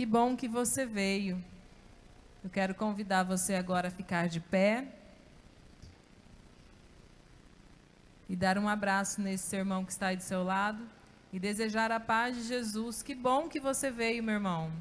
Que bom que você veio. Eu quero convidar você agora a ficar de pé e dar um abraço nesse seu irmão que está aí do seu lado e desejar a paz de Jesus. Que bom que você veio, meu irmão.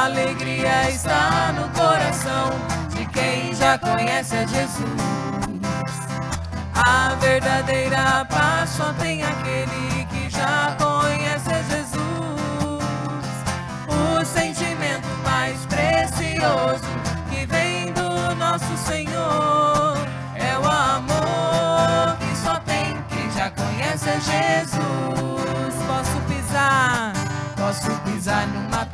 A alegria está no coração de quem já conhece a Jesus. A verdadeira paz só tem aquele que já conhece a Jesus. O sentimento mais precioso que vem do nosso Senhor é o amor que só tem quem já conhece a Jesus. Posso pisar, posso pisar numa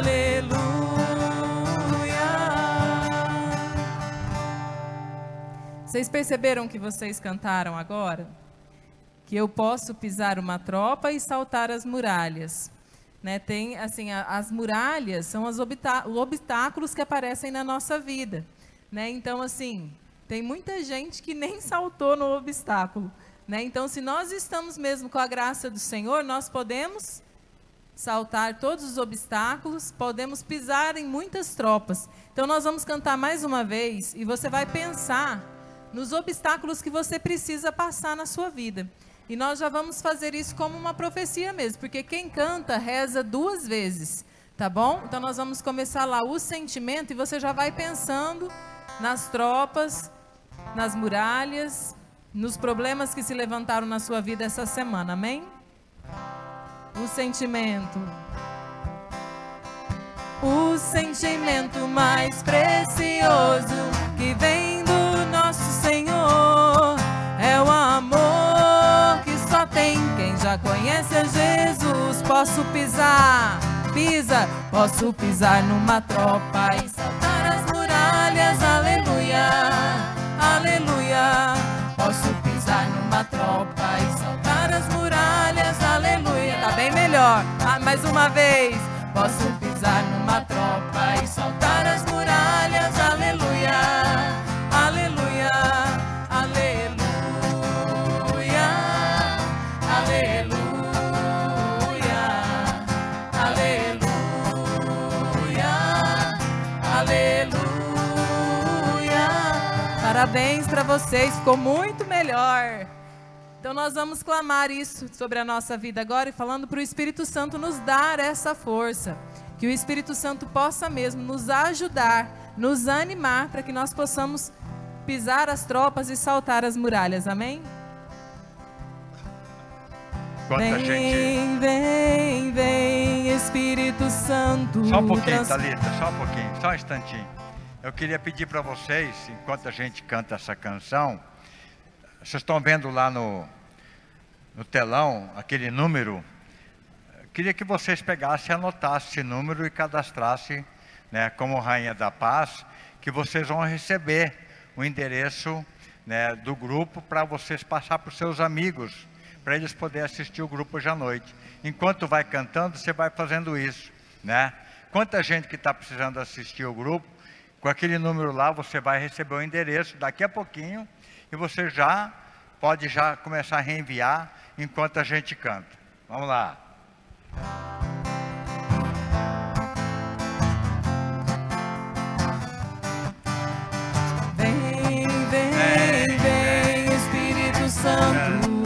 aleluia. Vocês perceberam que vocês cantaram agora? Que eu posso pisar uma tropa e saltar as muralhas. Né, tem assim, a- as muralhas são os obstá- obstáculos que aparecem na nossa vida, né? Então assim, tem muita gente que nem saltou no obstáculo, né? Então se nós estamos mesmo com a graça do Senhor, nós podemos saltar todos os obstáculos, podemos pisar em muitas tropas. Então nós vamos cantar mais uma vez e você vai pensar nos obstáculos que você precisa passar na sua vida. E nós já vamos fazer isso como uma profecia mesmo, porque quem canta reza duas vezes, tá bom? Então nós vamos começar lá o sentimento e você já vai pensando nas tropas, nas muralhas, nos problemas que se levantaram na sua vida essa semana. Amém? O sentimento. O sentimento mais precioso que vem do nosso Senhor é o amor que só tem quem já conhece a Jesus. Posso pisar, pisa, posso pisar numa tropa e saltar as muralhas, aleluia, aleluia. Posso pisar numa tropa e saltar melhor. Ah, mais uma vez. Posso pisar numa tropa e saltar as muralhas, aleluia, aleluia, aleluia, aleluia, aleluia, aleluia. Parabéns para vocês, ficou muito melhor. Então nós vamos clamar isso sobre a nossa vida agora e falando para o Espírito Santo nos dar essa força. Que o Espírito Santo possa mesmo nos ajudar, nos animar para que nós possamos pisar as tropas e saltar as muralhas. Amém? Quanta vem, gente. vem, vem, Espírito Santo. Só um pouquinho, trans- Thalita, só um pouquinho, só um instantinho. Eu queria pedir para vocês, enquanto a gente canta essa canção, vocês estão vendo lá no, no telão aquele número. Queria que vocês pegassem anotassem esse número e cadastrassem, né, como Rainha da Paz, que vocês vão receber o endereço né, do grupo para vocês passar para os seus amigos, para eles poderem assistir o grupo hoje à noite. Enquanto vai cantando, você vai fazendo isso, né? Quanta gente que está precisando assistir o grupo, com aquele número lá, você vai receber o endereço daqui a pouquinho e você já pode já começar a reenviar enquanto a gente canta. Vamos lá. Vem, vem, vem, Espírito Santo,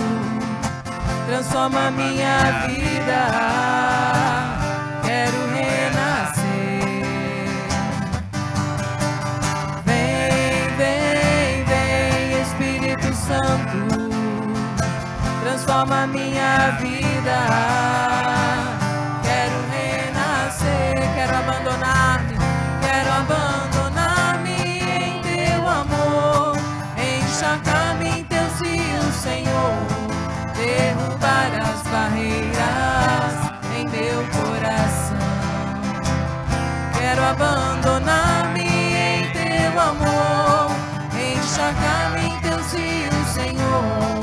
transforma minha vida. Transforma minha vida. Quero renascer, quero abandonar-me, quero abandonar-me em teu amor, encharcar-me em teus rios, Senhor, derrubar as barreiras em meu coração. Quero abandonar-me em teu amor, encharcar-me em teus rios, Senhor,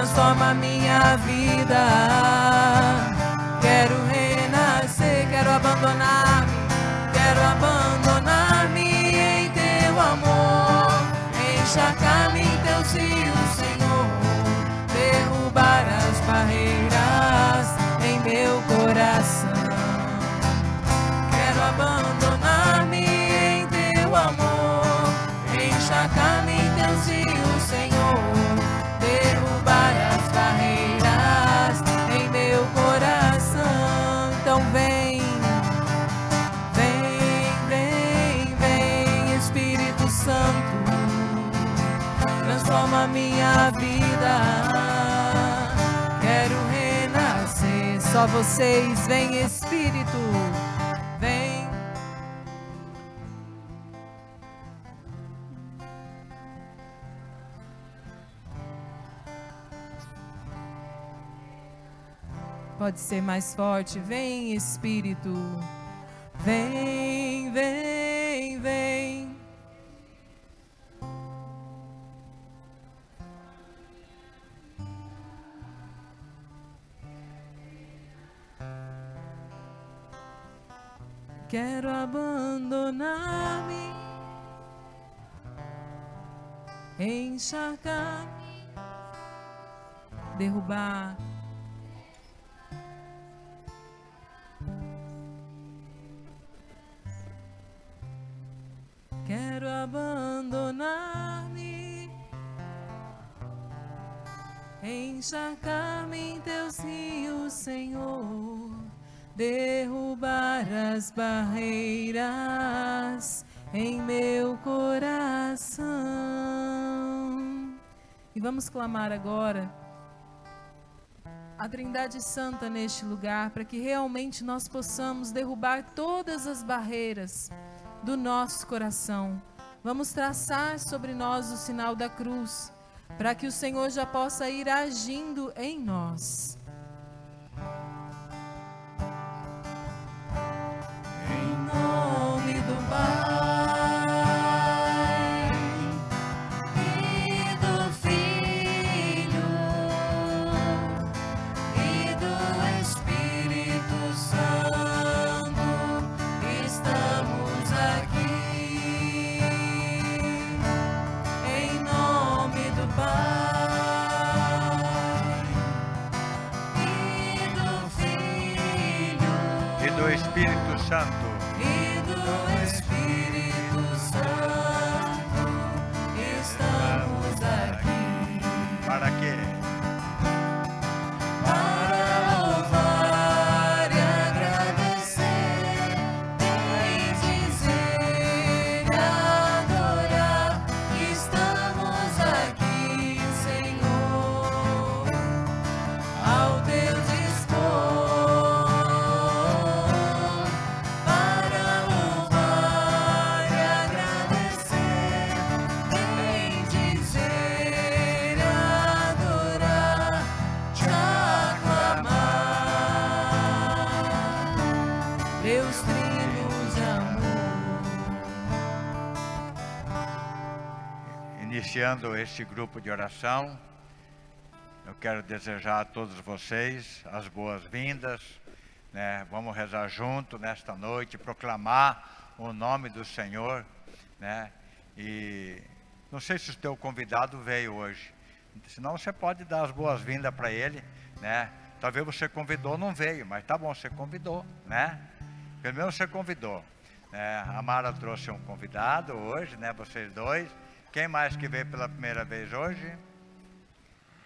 transforma minha vida. Quero renascer, quero abandonar-me, quero abandonar-me em teu amor, encharcar-me em teus rios, minha vida. Quero renascer, só vocês, vem Espírito, vem. Pode ser mais forte. Vem, Espírito. Vem, vem, vem. Quero abandonar-me, encharcar-me, derrubar. Quero abandonar-me, encharcar-me em teus rios, Senhor, derrubar as barreiras em meu coração. E vamos clamar agora a Trindade Santa neste lugar, para que realmente nós possamos derrubar todas as barreiras do nosso coração. Vamos traçar sobre nós o sinal da cruz, para que o Senhor já possa ir agindo em nós. Iniciando este grupo de oração, eu quero desejar a todos vocês as boas-vindas. Né? Vamos rezar junto nesta noite, proclamar o nome do Senhor. Né? E não sei se o teu convidado veio hoje. Senão você pode dar as boas-vindas para ele. Né? Talvez você convidou, não veio, mas tá bom, você convidou. Né? Pelo menos você convidou. né? a Mara trouxe um convidado hoje, né? vocês dois. Quem mais que veio pela primeira vez hoje?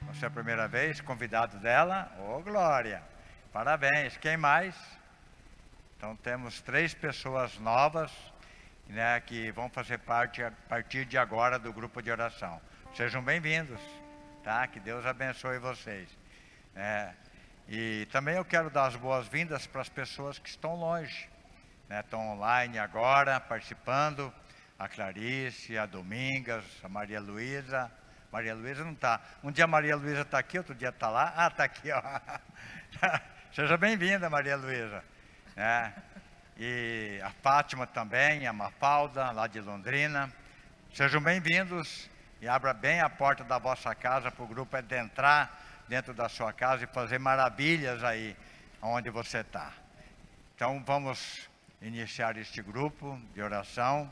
Você é a primeira vez, convidado dela? Ô, Glória! Parabéns. Quem mais? Então temos três pessoas novas, né, que vão fazer parte a partir de agora do grupo de oração. Sejam bem-vindos, tá? Que Deus abençoe vocês. É, e também eu quero dar as boas-vindas para as pessoas que estão longe, né, estão online agora, participando. A Clarice, a Domingas, a Maria Luísa. Maria Luísa não está. Um dia a Maria Luísa está aqui, outro dia está lá. Ah, está aqui, ó. Seja bem-vinda, Maria Luísa. É. E a Fátima também, a Mafalda, lá de Londrina. Sejam bem-vindos e abra bem a porta da vossa casa para o grupo adentrar dentro da sua casa e fazer maravilhas aí onde você está. Então vamos iniciar este grupo de oração.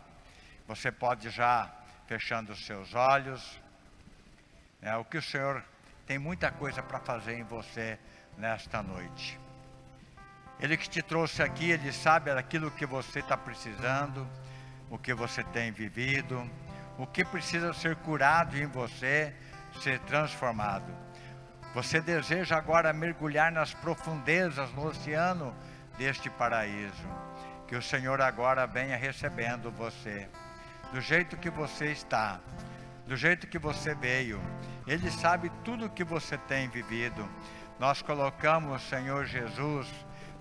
Você pode já fechando os seus olhos. É, o que o Senhor tem muita coisa para fazer em você nesta noite. Ele que te trouxe aqui, Ele sabe aquilo que você está precisando, o que você tem vivido, o que precisa ser curado em você, ser transformado. Você deseja agora mergulhar nas profundezas, no oceano deste paraíso. Que o Senhor agora venha recebendo você, do jeito que você está, do jeito que você veio. Ele sabe tudo o que você tem vivido. Nós colocamos, Senhor Jesus,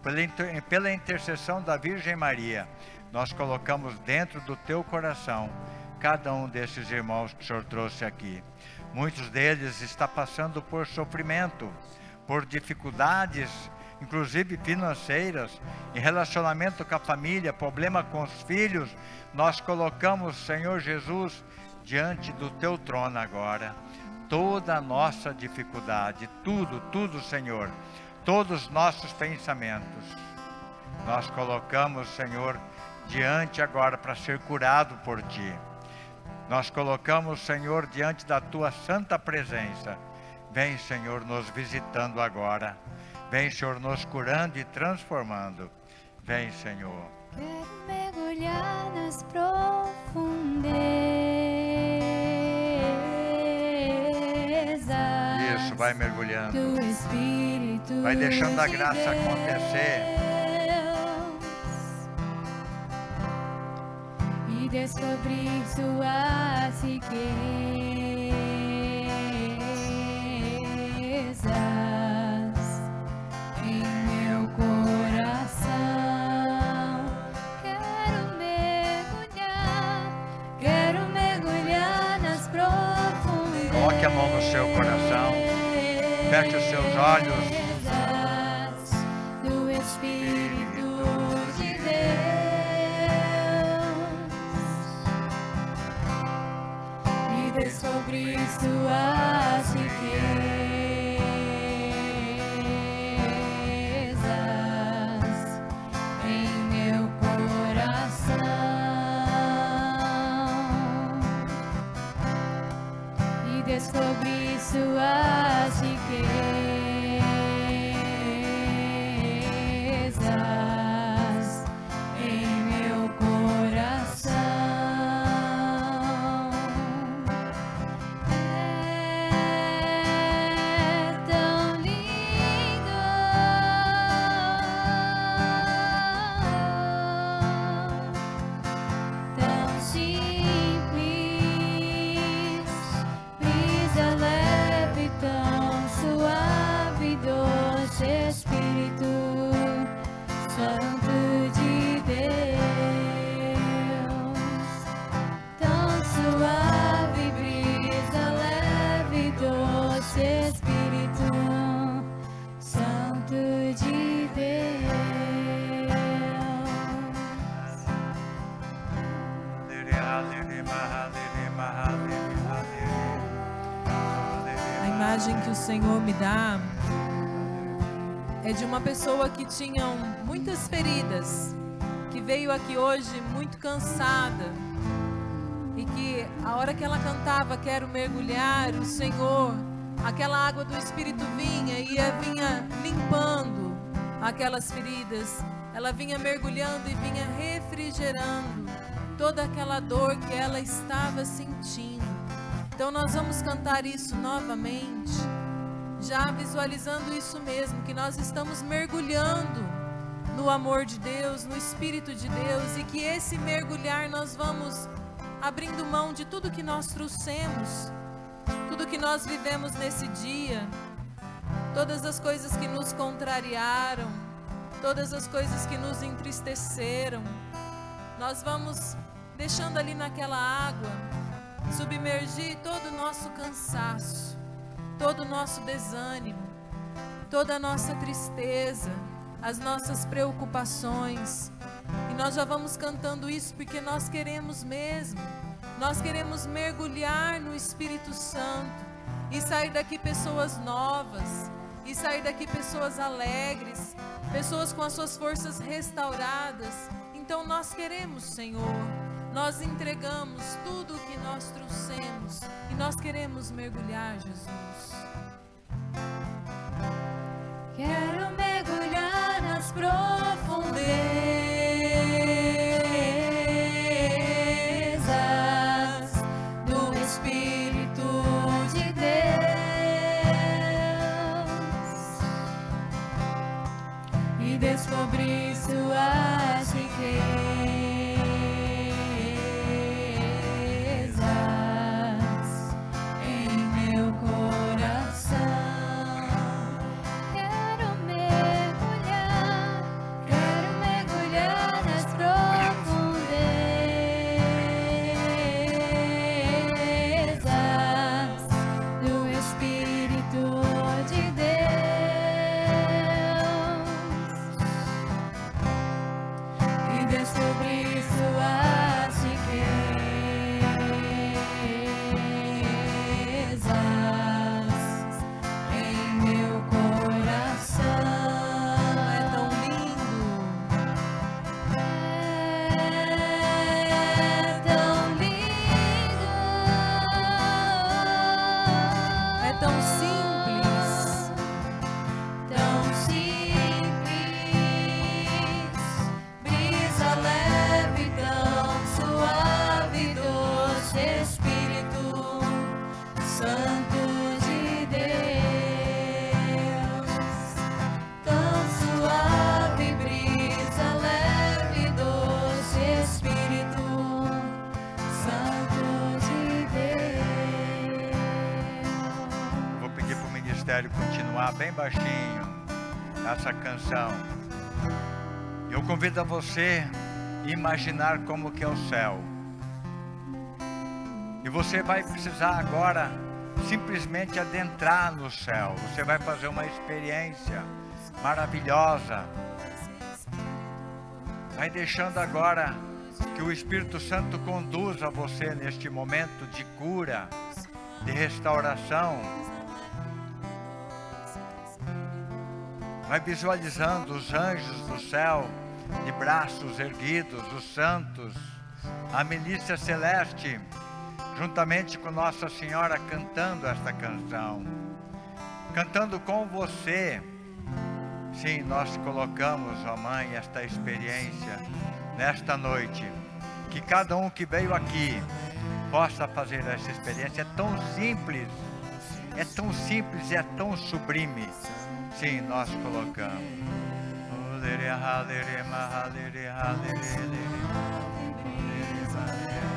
pela, inter, pela intercessão da Virgem Maria, nós colocamos dentro do teu coração cada um desses irmãos que o Senhor trouxe aqui. Muitos deles está passando por sofrimento, por dificuldades, inclusive financeiras, em relacionamento com a família, problema com os filhos. Nós colocamos, Senhor Jesus, diante do teu trono agora, toda a nossa dificuldade, tudo, tudo, Senhor, todos os nossos pensamentos. Nós colocamos, Senhor, diante agora para ser curado por ti. Nós colocamos, Senhor, diante da tua santa presença. Vem, Senhor, nos visitando agora. Vem, Senhor, nos curando e transformando. Vem, Senhor. Quero mergulhar nas profundezas. Isso, vai mergulhando. Do Espírito. Vai deixando a graça acontecer. E descobrir suas riquezas Coloque a mão no seu coração. Feche os seus olhos. E descobrir suas riquezas e descobrir suas É de uma pessoa que tinha muitas feridas, que veio aqui hoje muito cansada e que a hora que ela cantava quero mergulhar, o Senhor, aquela água do Espírito vinha e vinha limpando aquelas feridas, ela vinha mergulhando e vinha refrigerando toda aquela dor que ela estava sentindo. Então nós vamos cantar isso novamente já visualizando isso mesmo, que nós estamos mergulhando no amor de Deus, no Espírito de Deus, e que esse mergulhar nós vamos abrindo mão de tudo que nós trouxemos, tudo que nós vivemos nesse dia, todas as coisas que nos contrariaram, todas as coisas que nos entristeceram, nós vamos deixando ali naquela água submergir todo o nosso cansaço todo o nosso desânimo, toda a nossa tristeza, as nossas preocupações. E nós já vamos cantando isso porque nós queremos mesmo. Nós queremos mergulhar no Espírito Santo e sair daqui pessoas novas, e sair daqui pessoas alegres, pessoas com as suas forças restauradas. Então nós queremos, Senhor, nós entregamos tudo o que nós trouxemos e nós queremos mergulhar, Jesus. Quero mergulhar nas profundezas. Bem baixinho essa canção. Eu convido a você imaginar como que é o céu. E você vai precisar agora simplesmente adentrar no céu. Você vai fazer uma experiência maravilhosa. Vai deixando agora que o Espírito Santo conduza você neste momento de cura, de restauração vai visualizando os anjos do céu, de braços erguidos, os santos, a milícia celeste, juntamente com Nossa Senhora cantando esta canção, cantando com você. Sim, nós colocamos, ó Mãe, esta experiência nesta noite. Que cada um que veio aqui possa fazer essa experiência. É tão simples, é tão simples e é tão sublime. Sim, nós colocamos.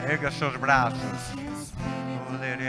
Erga seus braços. Leve,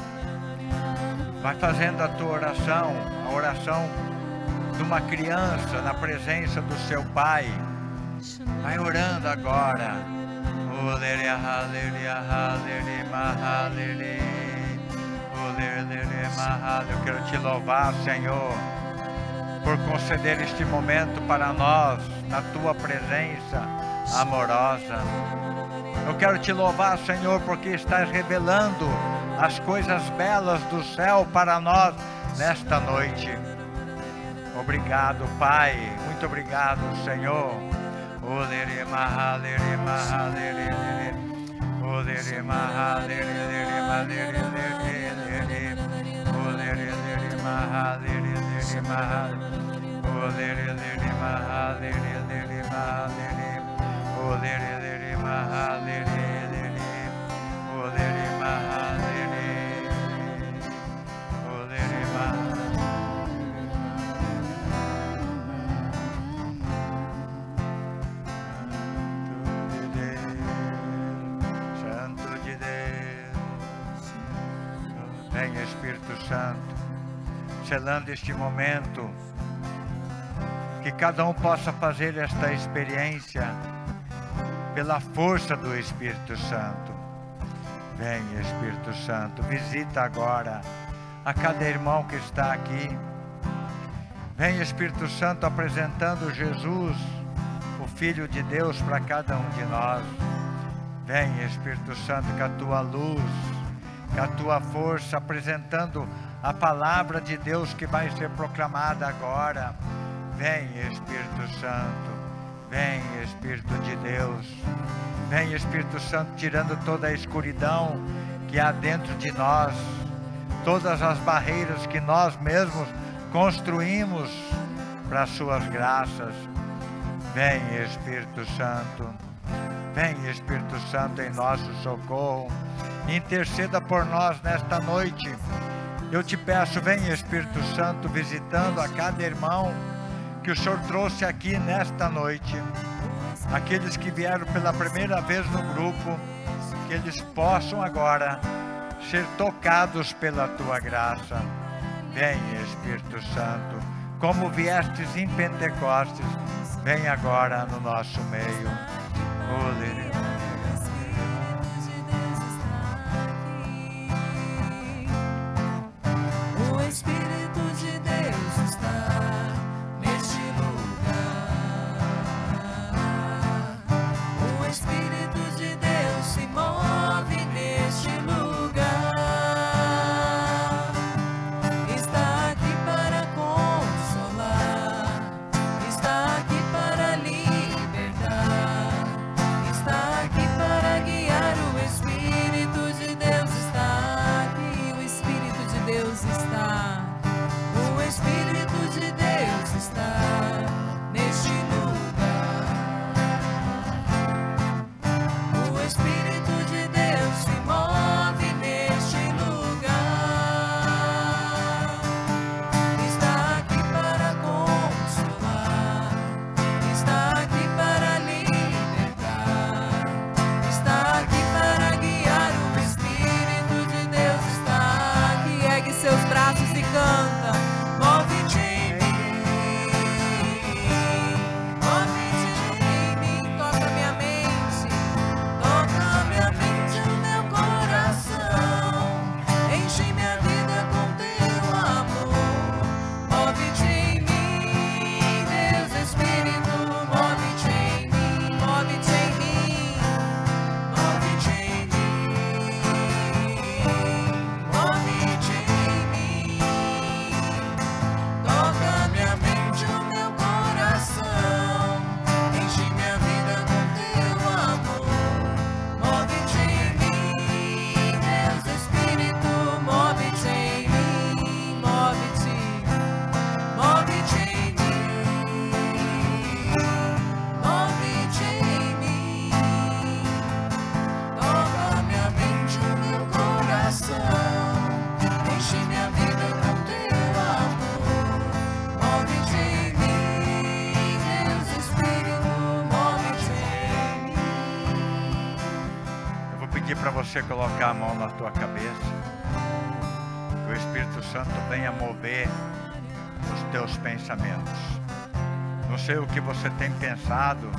Vai fazendo a tua oração, a oração de uma criança na presença do seu pai. Vai orando agora. Eu quero te louvar, Senhor, por conceder este momento para nós, na tua presença amorosa. Eu quero te louvar, Senhor, porque estás revelando as coisas belas do céu para nós nesta noite. Obrigado, Pai. Muito obrigado, Senhor. Selando este momento, que cada um possa fazer esta experiência pela força do Espírito Santo. Venha Espírito Santo, visita agora a cada irmão que está aqui. Venha Espírito Santo apresentando Jesus, o Filho de Deus, para cada um de nós. Venha Espírito Santo com a tua luz, com a tua força, apresentando a palavra de Deus que vai ser proclamada agora. Venha Espírito Santo, venha Espírito de Deus, venha Espírito Santo tirando toda a escuridão que há dentro de nós, todas as barreiras que nós mesmos construímos para as suas graças. Venha Espírito Santo, venha Espírito Santo em nosso socorro, interceda por nós nesta noite. Eu te peço, venha Espírito Santo visitando a cada irmão que o Senhor trouxe aqui nesta noite. Aqueles que vieram pela primeira vez no grupo, que eles possam agora ser tocados pela tua graça. Venha Espírito Santo, como viestes em Pentecostes, vem agora no nosso meio. Aleluia. O você colocar a mão na tua cabeça. Que o Espírito Santo venha mover os teus pensamentos. Não sei o que você tem pensado.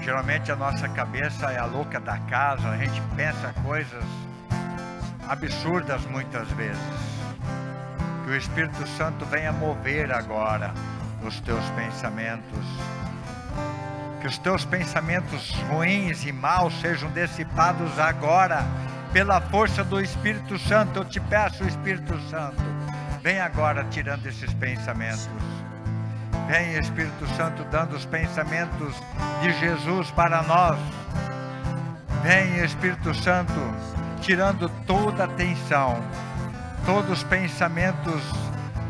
Geralmente a nossa cabeça é a louca da casa, a gente pensa coisas absurdas muitas vezes. Que o Espírito Santo venha mover agora os teus pensamentos. Que os teus pensamentos ruins e maus sejam dissipados agora, pela força do Espírito Santo. Eu te peço, Espírito Santo, vem agora tirando esses pensamentos. Vem, Espírito Santo, dando os pensamentos de Jesus para nós. Vem, Espírito Santo, tirando toda a tensão, todos os pensamentos.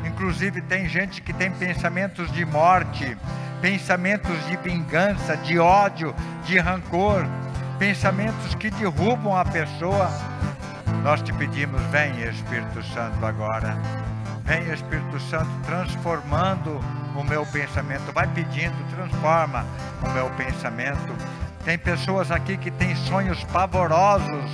Inclusive, tem gente que tem pensamentos de morte, pensamentos de vingança, de ódio, de rancor, pensamentos que derrubam a pessoa. Nós te pedimos, vem Espírito Santo agora. Vem Espírito Santo transformando o meu pensamento. Vai pedindo, transforma o meu pensamento. Tem pessoas aqui que têm sonhos pavorosos.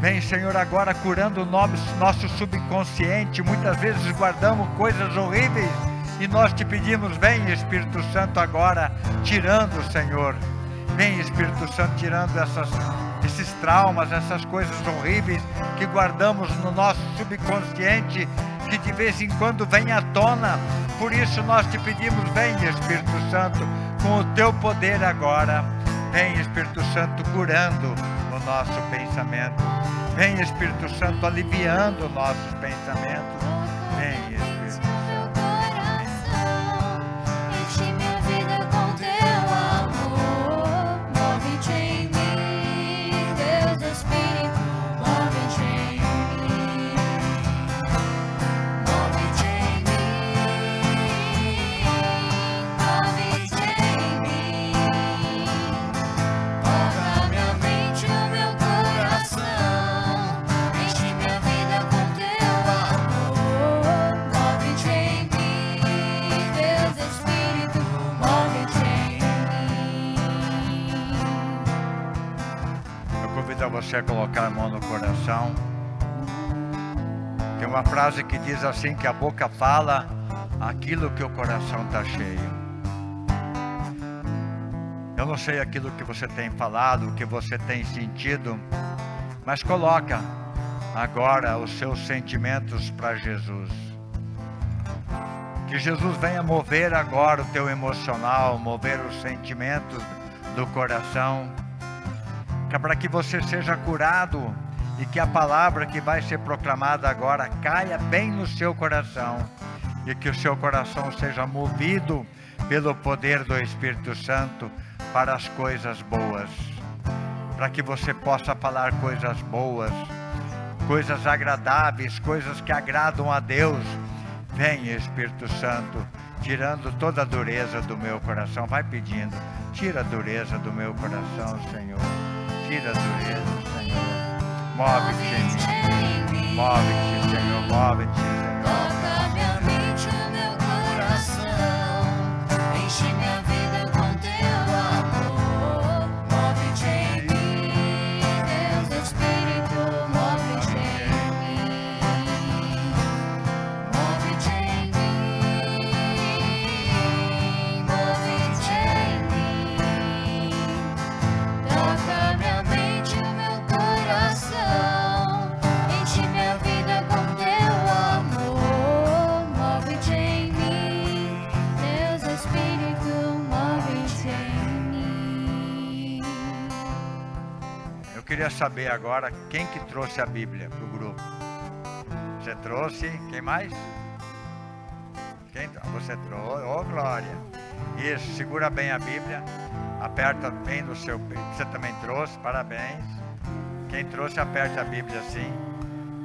Vem, Senhor, agora curando o nosso subconsciente. Muitas vezes guardamos coisas horríveis e nós te pedimos, vem Espírito Santo agora, tirando, Senhor. Vem Espírito Santo, tirando essas, esses traumas, essas coisas horríveis que guardamos no nosso subconsciente, que de vez em quando vem à tona. Por isso nós te pedimos, vem Espírito Santo, com o teu poder agora. Vem Espírito Santo curando o nosso pensamento. Vem Espírito Santo aliviando nossos pensamentos. Vem Espírito você colocar a mão no coração. Tem uma frase que diz assim: que a boca fala aquilo que o coração está cheio. Eu não sei aquilo que você tem falado, o que você tem sentido, mas coloca agora os seus sentimentos para Jesus. Que Jesus venha mover agora o teu emocional, mover os sentimentos do coração é para que você seja curado e que a palavra que vai ser proclamada agora caia bem no seu coração e que o seu coração seja movido pelo poder do Espírito Santo para as coisas boas, para que você possa falar coisas boas, coisas agradáveis, coisas que agradam a Deus. Vem, Espírito Santo, tirando toda a dureza do meu coração. Vai pedindo, tira a dureza do meu coração, Senhor. Tira a dureza, Senhor. Move-te em mim. Move-te, Senhor. Move-te, Senhor. Queria saber agora quem que trouxe a Bíblia para o grupo. Você trouxe? Quem mais? Quem? Você trouxe? Ô, Glória. Isso, segura bem a Bíblia. Aperta bem no seu peito. Você também trouxe? Parabéns. Quem trouxe, aperte a Bíblia assim,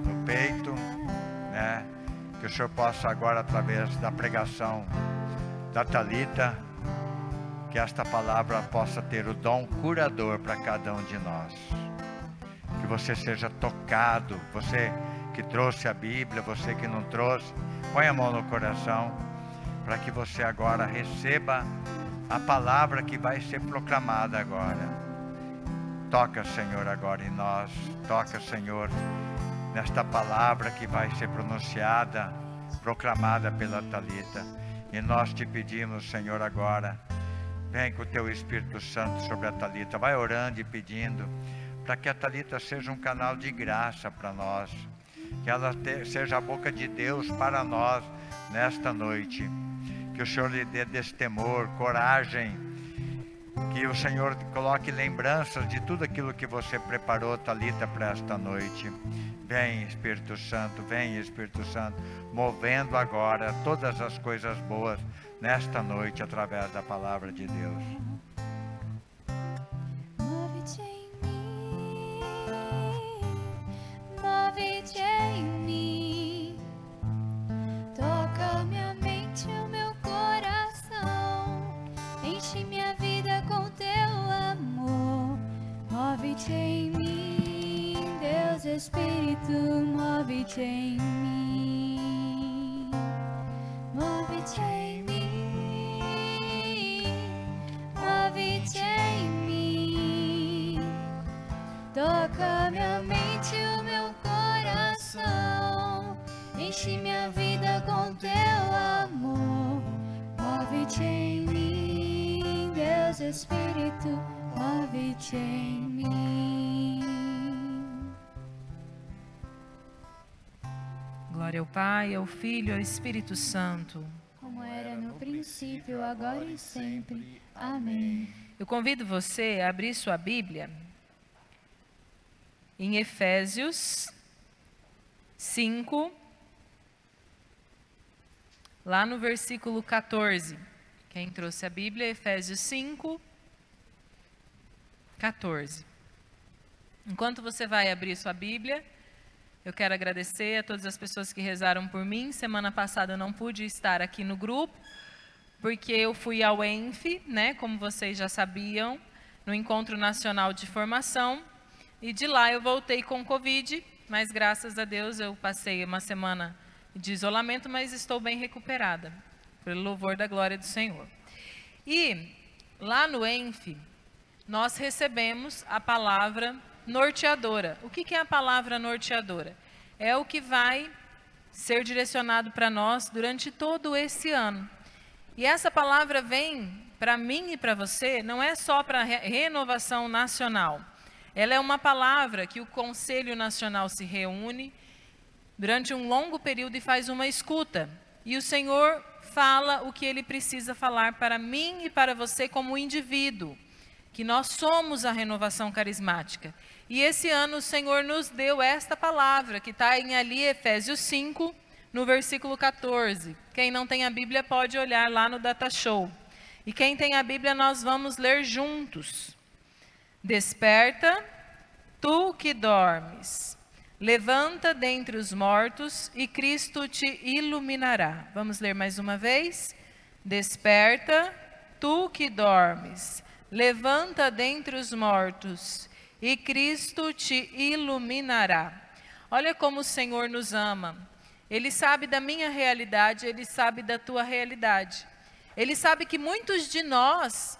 no peito, né? Que o Senhor possa agora, através da pregação da Talita, que esta palavra possa ter o dom curador para cada um de nós. Você seja tocado, você que trouxe a Bíblia, você que não trouxe, põe a mão no coração, para que você agora receba a palavra que vai ser proclamada agora. Toca, Senhor, agora em nós. Toca, Senhor, nesta palavra que vai ser pronunciada, proclamada pela Talita. E nós te pedimos, Senhor, agora, vem com o teu Espírito Santo sobre a Talita. Vai orando e pedindo para que a Talita seja um canal de graça para nós, que ela te, seja a boca de Deus para nós nesta noite. Que o Senhor lhe dê destemor, coragem, que o Senhor coloque lembranças de tudo aquilo que você preparou, Talita, para esta noite. Vem, Espírito Santo, vem, Espírito Santo, movendo agora todas as coisas boas nesta noite através da palavra de Deus. Move-te em mim, toca minha mente o meu coração, enche minha vida com teu amor. Move-te em mim, Deus Espírito, move-te em mim, move-te em mim, move-te em mim. Toca minha mente e o meu coração. Enche minha vida com teu amor. Move-te em mim, Deus Espírito, move-te em mim. Glória ao Pai, ao Filho e ao Espírito Santo. Como era no princípio, agora e sempre. Amém. Eu convido você a abrir sua Bíblia em Efésios 5, lá no versículo 14. Quem trouxe a Bíblia, Efésios 5, 14. Enquanto você vai abrir sua Bíblia, eu quero agradecer a todas as pessoas que rezaram por mim. Semana passada eu não pude estar aqui no grupo, porque eu fui ao ENF, né, como vocês já sabiam, no Encontro Nacional de Formação, e de lá eu voltei com Covid, mas graças a Deus eu passei uma semana de isolamento, mas estou bem recuperada, pelo louvor da glória do Senhor. E lá no ENF, nós recebemos a palavra norteadora. O que que é a palavra norteadora? É o que vai ser direcionado para nós durante todo esse ano. E essa palavra vem para mim e para você, não é só para re renovação nacional. Ela é uma palavra que o Conselho Nacional se reúne durante um longo período e faz uma escuta. E o Senhor fala o que ele precisa falar para mim e para você como indivíduo, que nós somos a renovação carismática. E esse ano o Senhor nos deu esta palavra, que está em ali Efésios 5, no versículo 14. Quem não tem a Bíblia pode olhar lá no Data Show. E quem tem a Bíblia, nós vamos ler juntos. Desperta, tu que dormes. Levanta dentre os mortos e Cristo te iluminará. Vamos ler mais uma vez? Desperta, tu que dormes. Levanta dentre os mortos e Cristo te iluminará. Olha como o Senhor nos ama. Ele sabe da minha realidade, ele sabe da tua realidade. Ele sabe que muitos de nós,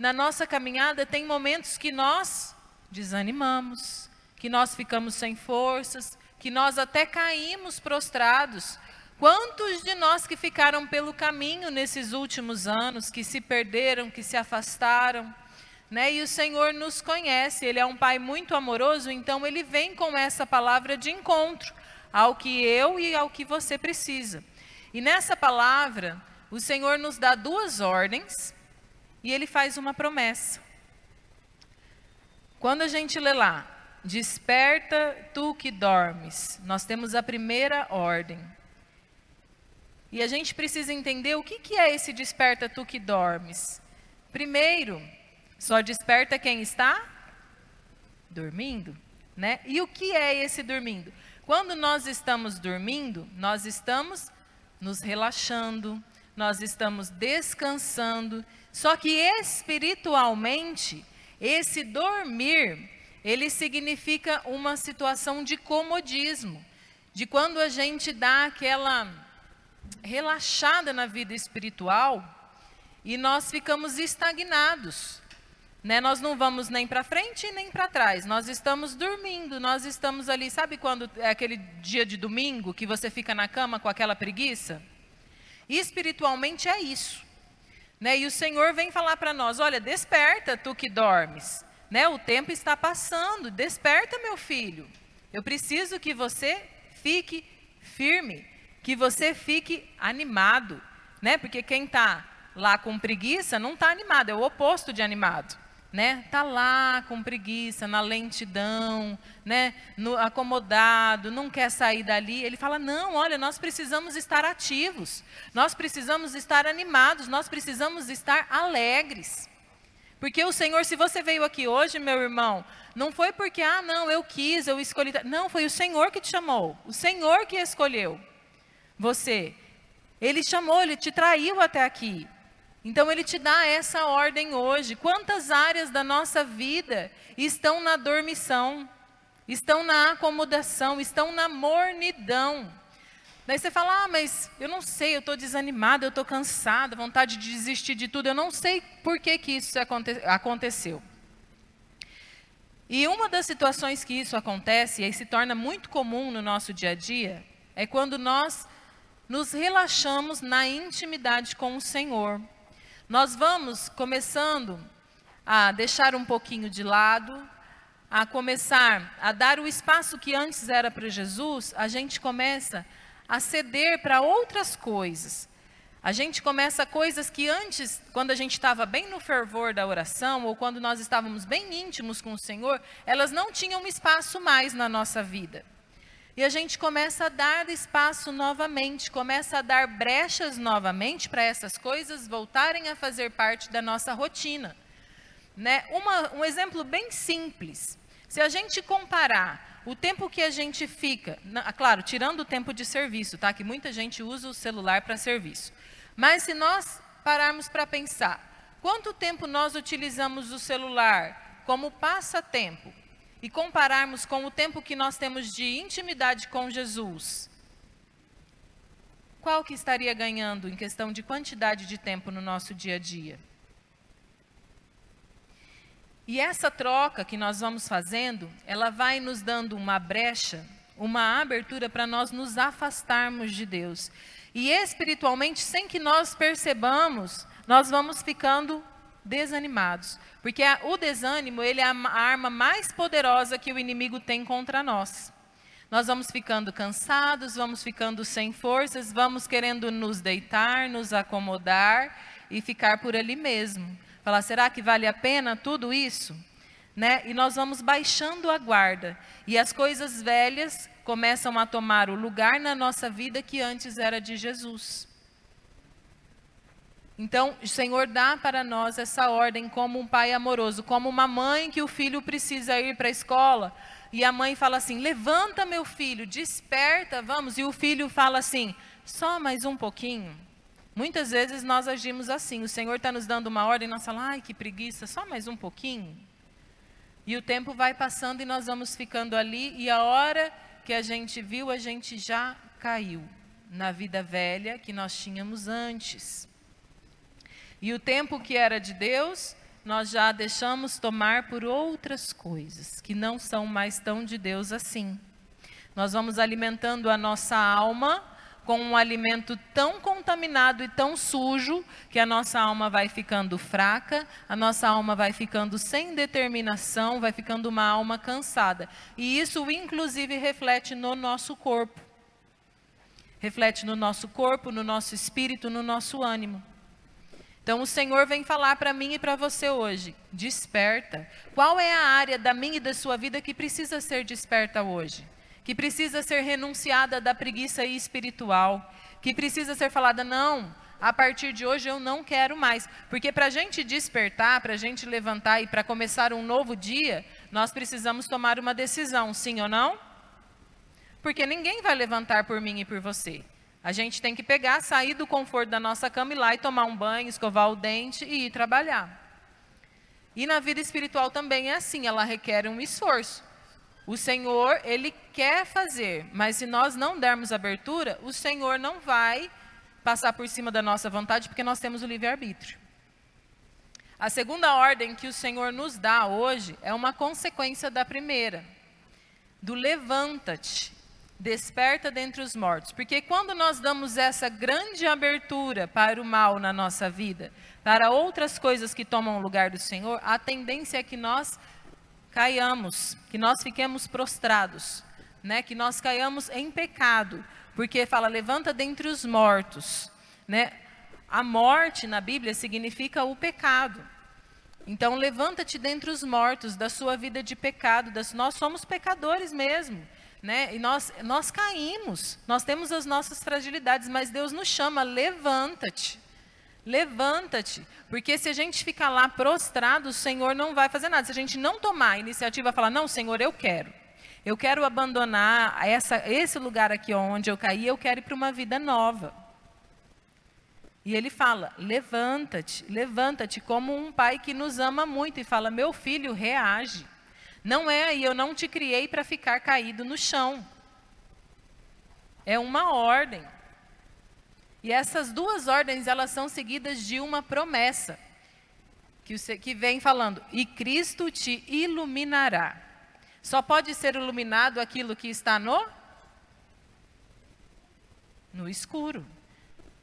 na nossa caminhada, tem momentos que nós desanimamos, que nós ficamos sem forças, que nós até caímos prostrados. Quantos de nós que ficaram pelo caminho nesses últimos anos, que se perderam, que se afastaram, né? E o Senhor nos conhece, Ele é um Pai muito amoroso, então Ele vem com essa palavra de encontro ao que eu e ao que você precisa. E nessa palavra, o Senhor nos dá duas ordens e Ele faz uma promessa. Quando a gente lê lá, desperta tu que dormes, nós temos a primeira ordem. E a gente precisa entender o que, que é esse desperta tu que dormes. Primeiro, só desperta quem está dormindo, né? E o que é esse dormindo? Quando nós estamos dormindo, nós estamos nos relaxando, nós estamos descansando. Só que espiritualmente, esse dormir, ele significa uma situação de comodismo, de quando a gente dá aquela relaxada na vida espiritual e nós ficamos estagnados. Né? Nós não vamos nem para frente nem para trás. Nós estamos dormindo, nós estamos ali. Sabe quando é aquele dia de domingo que você fica na cama com aquela preguiça? Espiritualmente é isso. Né? E o Senhor vem falar para nós: olha, desperta tu que dormes. Né? O tempo está passando, desperta, meu filho. Eu preciso que você fique firme, que você fique animado. Né? Porque quem está lá com preguiça não está animado, é o oposto de animado né? Tá lá com preguiça, na lentidão, né? No, acomodado, não quer sair dali. Ele fala: não, olha, nós precisamos estar ativos, nós precisamos estar animados, nós precisamos estar alegres. Porque o Senhor, se você veio aqui hoje, meu irmão, não foi porque, ah, não, eu quis, eu escolhi. Não, foi o Senhor que te chamou, o Senhor que escolheu você. Ele chamou, ele te traiu até aqui. Então ele te dá essa ordem hoje. Quantas áreas da nossa vida estão na dormição, estão na acomodação, estão na mornidão? Daí você fala: "Ah, mas eu não sei, eu estou desanimada, eu estou cansada, vontade de desistir de tudo. Eu não sei por que que isso aconte aconteceu." E uma das situações que isso acontece e se torna muito comum no nosso dia a dia é quando nós nos relaxamos na intimidade com o Senhor. Nós vamos começando a deixar um pouquinho de lado, a começar a dar o espaço que antes era para Jesus, a gente começa a ceder para outras coisas. A gente começa coisas que antes, quando a gente estava bem no fervor da oração, ou quando nós estávamos bem íntimos com o Senhor, elas não tinham espaço mais na nossa vida. E a gente começa a dar espaço novamente, começa a dar brechas novamente para essas coisas voltarem a fazer parte da nossa rotina. Né? Uma, um exemplo bem simples. Se a gente comparar o tempo que a gente fica, na, claro, tirando o tempo de serviço, tá? Que muita gente usa o celular para serviço. Mas se nós pararmos para pensar, quanto tempo nós utilizamos o celular como passatempo? E compararmos com o tempo que nós temos de intimidade com Jesus, qual que estaria ganhando em questão de quantidade de tempo no nosso dia a dia? E essa troca que nós vamos fazendo, ela vai nos dando uma brecha, uma abertura para nós nos afastarmos de Deus. E espiritualmente, sem que nós percebamos, nós vamos ficando desanimados. Porque a, o desânimo, ele é a arma mais poderosa que o inimigo tem contra nós. Nós vamos ficando cansados, vamos ficando sem forças, vamos querendo nos deitar, nos acomodar e ficar por ali mesmo. Falar, será que vale a pena tudo isso? Né? E nós vamos baixando a guarda. E as coisas velhas começam a tomar o lugar na nossa vida que antes era de Jesus. Então, o Senhor dá para nós essa ordem como um pai amoroso, como uma mãe que o filho precisa ir para a escola. E a mãe fala assim: levanta, meu filho, desperta, vamos. E o filho fala assim: só mais um pouquinho. Muitas vezes nós agimos assim. O Senhor está nos dando uma ordem, nós falamos: ai, que preguiça, só mais um pouquinho. E o tempo vai passando e nós vamos ficando ali. E a hora que a gente viu, a gente já caiu na vida velha que nós tínhamos antes. E o tempo que era de Deus, nós já deixamos tomar por outras coisas, que não são mais tão de Deus assim. Nós vamos alimentando a nossa alma com um alimento tão contaminado e tão sujo que a nossa alma vai ficando fraca, a nossa alma vai ficando sem determinação, vai ficando uma alma cansada. E isso, inclusive, reflete no nosso corpo. Reflete no nosso corpo, no nosso espírito, no nosso ânimo. Então o Senhor vem falar para mim e para você hoje: desperta. Qual é a área da minha e da sua vida que precisa ser desperta hoje? Que precisa ser renunciada da preguiça espiritual? Que precisa ser falada, não, a partir de hoje eu não quero mais. Porque para a gente despertar, para a gente levantar e para começar um novo dia, nós precisamos tomar uma decisão, sim ou não? Porque ninguém vai levantar por mim e por você. A gente tem que pegar, sair do conforto da nossa cama e lá e tomar um banho, escovar o dente e ir trabalhar. E na vida espiritual também é assim, ela requer um esforço. O Senhor, Ele quer fazer, mas se nós não dermos abertura, o Senhor não vai passar por cima da nossa vontade, porque nós temos o livre-arbítrio. A segunda ordem que o Senhor nos dá hoje é uma consequência da primeira, do levanta-te, desperta dentre os mortos. Porque quando nós damos essa grande abertura para o mal na nossa vida, para outras coisas que tomam lugar do Senhor, a tendência é que nós caiamos, que nós fiquemos prostrados, né? que nós caiamos em pecado. Porque fala, levanta dentre os mortos. Né? A morte na Bíblia significa o pecado. Então, levanta-te dentre os mortos da sua vida de pecado. Das, nós somos pecadores mesmo. Né? E nós, nós caímos, nós temos as nossas fragilidades, mas Deus nos chama, levanta-te. Levanta-te, porque se a gente ficar lá prostrado, o Senhor não vai fazer nada. Se a gente não tomar a iniciativa, falar, não, Senhor, eu quero. Eu quero abandonar essa, esse lugar aqui onde eu caí, eu quero ir para uma vida nova. E ele fala: levanta-te, levanta-te, como um pai que nos ama muito e fala: meu filho, reage. Não é aí, eu não te criei para ficar caído no chão. É uma ordem. E essas duas ordens, elas são seguidas de uma promessa, que, vem falando: e Cristo te iluminará. Só pode ser iluminado aquilo que está no no escuro.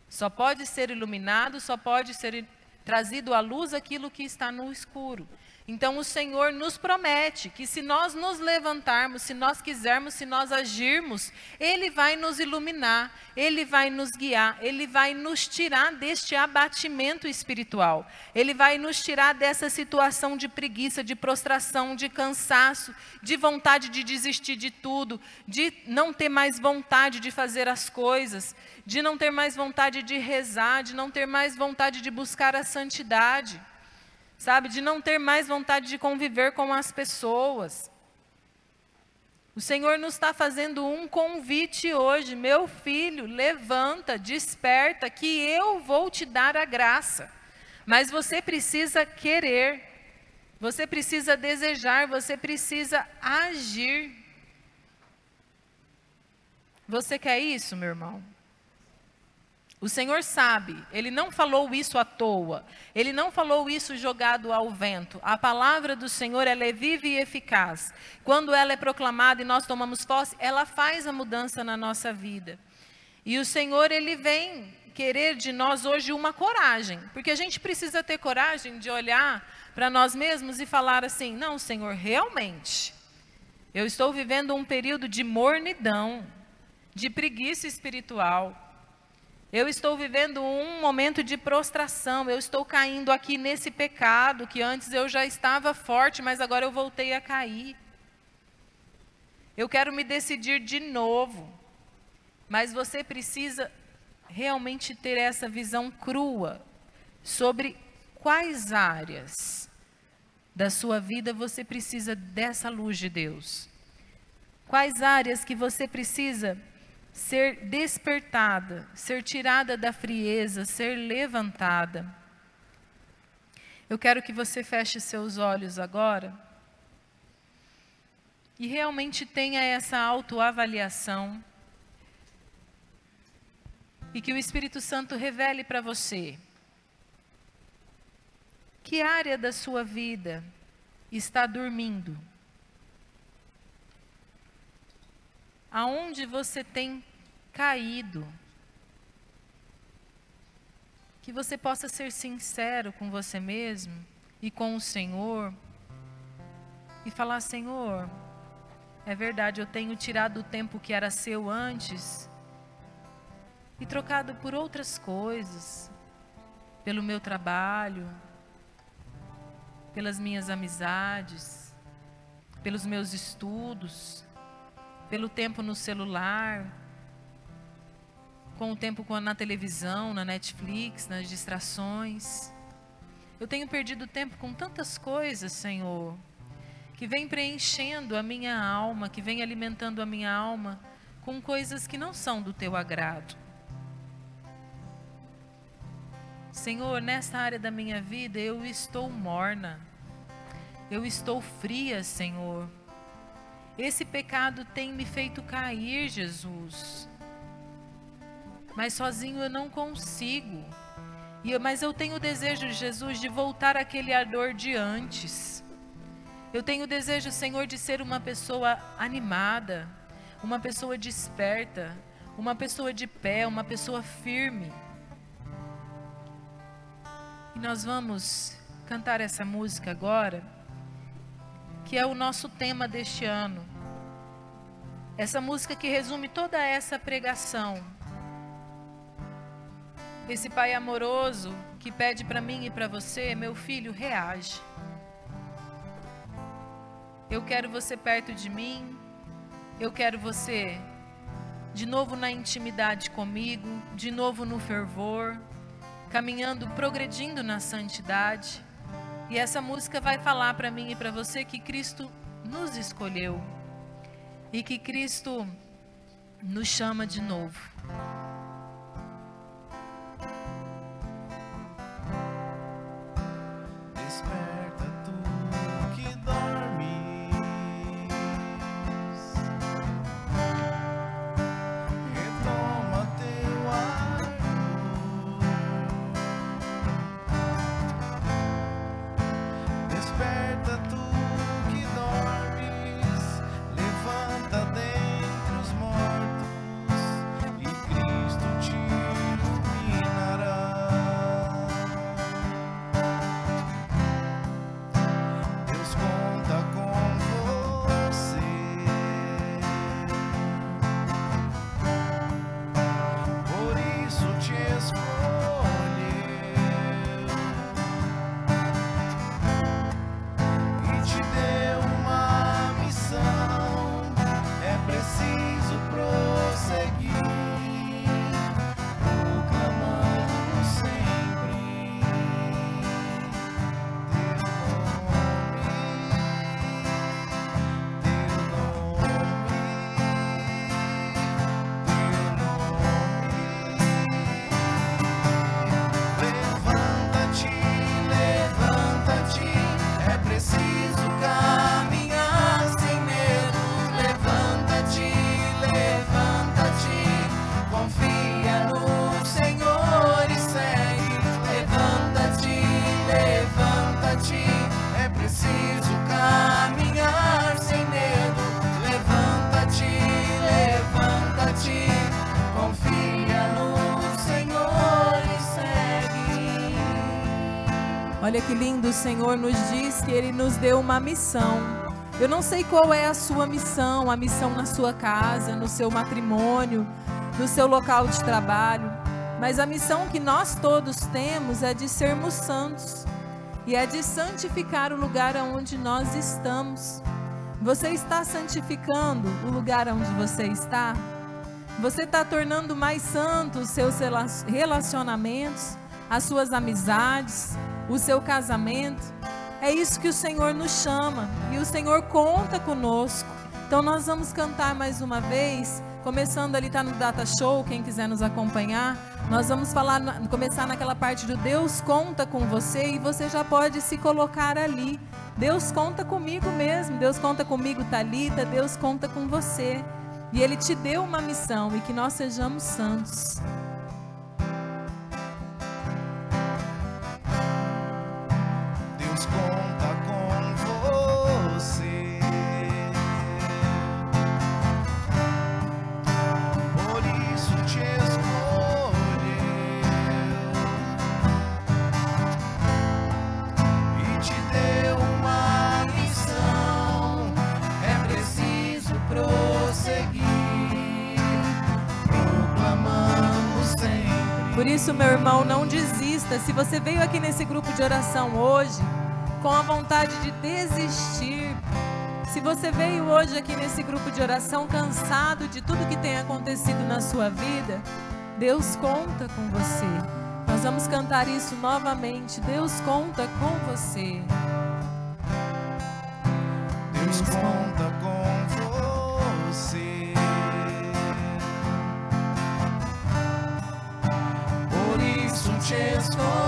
Só pode ser iluminado, só pode ser trazido à luz aquilo que está no escuro. Então o Senhor nos promete que se nós nos levantarmos, se nós quisermos, se nós agirmos, Ele vai nos iluminar, Ele vai nos guiar, Ele vai nos tirar deste abatimento espiritual, Ele vai nos tirar dessa situação de preguiça, de prostração, de cansaço, de vontade de desistir de tudo, de não ter mais vontade de fazer as coisas, de não ter mais vontade de rezar, de não ter mais vontade de buscar a santidade sabe, de não ter mais vontade de conviver com as pessoas. O Senhor nos está fazendo um convite hoje, meu filho, levanta, desperta, que eu vou te dar a graça. Mas você precisa querer, você precisa desejar, você precisa agir. Você quer isso, meu irmão? O Senhor sabe, Ele não falou isso à toa, Ele não falou isso jogado ao vento. A palavra do Senhor, ela é viva e eficaz. Quando ela é proclamada e nós tomamos posse, ela faz a mudança na nossa vida. E o Senhor, Ele vem querer de nós hoje uma coragem, porque a gente precisa ter coragem de olhar para nós mesmos e falar assim: não, Senhor, realmente, eu estou vivendo um período de mornidão, de preguiça espiritual. Eu estou vivendo um momento de prostração, eu estou caindo aqui nesse pecado que antes eu já estava forte, mas agora eu voltei a cair. Eu quero me decidir de novo. Mas você precisa realmente ter essa visão crua sobre quais áreas da sua vida você precisa dessa luz de Deus. Quais áreas que você precisa ser despertada, ser tirada da frieza, ser levantada. Eu quero que você feche seus olhos agora e realmente tenha essa autoavaliação e que o Espírito Santo revele para você que área da sua vida está dormindo. Aonde você tem caído. Que você possa ser sincero com você mesmo e com o Senhor e falar: Senhor, é verdade, eu tenho tirado o tempo que era seu antes e trocado por outras coisas, pelo meu trabalho, pelas minhas amizades, pelos meus estudos pelo tempo no celular, com o tempo na televisão, na Netflix, nas distrações. Eu tenho perdido tempo com tantas coisas, Senhor, que vem preenchendo a minha alma, que vem alimentando a minha alma com coisas que não são do teu agrado. Senhor, nessa área da minha vida eu estou morna, eu estou fria, Senhor. Esse pecado tem me feito cair, Jesus. Mas sozinho eu não consigo. Eu- mas eu tenho o desejo, Jesus, de voltar àquele ardor de antes. Eu tenho o desejo, Senhor, de ser uma pessoa animada, uma pessoa desperta, uma pessoa de pé, uma pessoa firme. E nós vamos cantar essa música agora, que é o nosso tema deste ano. Essa música que resume toda essa pregação. Esse pai amoroso que pede para mim e para você, meu filho, reage. Eu quero você perto de mim. Eu quero você de novo na intimidade comigo, de novo no fervor, caminhando, progredindo na santidade. E essa música vai falar para mim e para você que Cristo nos escolheu e que Cristo nos chama de novo. Desperta Olha que lindo, o Senhor nos diz que Ele nos deu uma missão. Eu não sei qual é a sua missão, a missão na sua casa, no seu matrimônio, no seu local de trabalho, mas a missão que nós todos temos é de sermos santos e é de santificar o lugar onde nós estamos. Você está santificando o lugar onde você está? Você está tornando mais santos os seus rela- relacionamentos, as suas amizades, o seu casamento. É isso que o Senhor nos chama e o Senhor conta conosco. Então nós vamos cantar mais uma vez, começando ali tá no Data Show, quem quiser nos acompanhar. Nós vamos falar, começar naquela parte do Deus conta com você e você já pode se colocar ali. Deus conta comigo mesmo, Deus conta comigo, Talita, Deus conta com você. E ele te deu uma missão e que nós sejamos santos. Isso, meu irmão, não desista. Se você veio aqui nesse grupo de oração hoje com a vontade de desistir, se você veio hoje aqui nesse grupo de oração cansado de tudo que tem acontecido na sua vida, Deus conta com você. Nós vamos cantar isso novamente. Deus conta com você. Deus conta isso te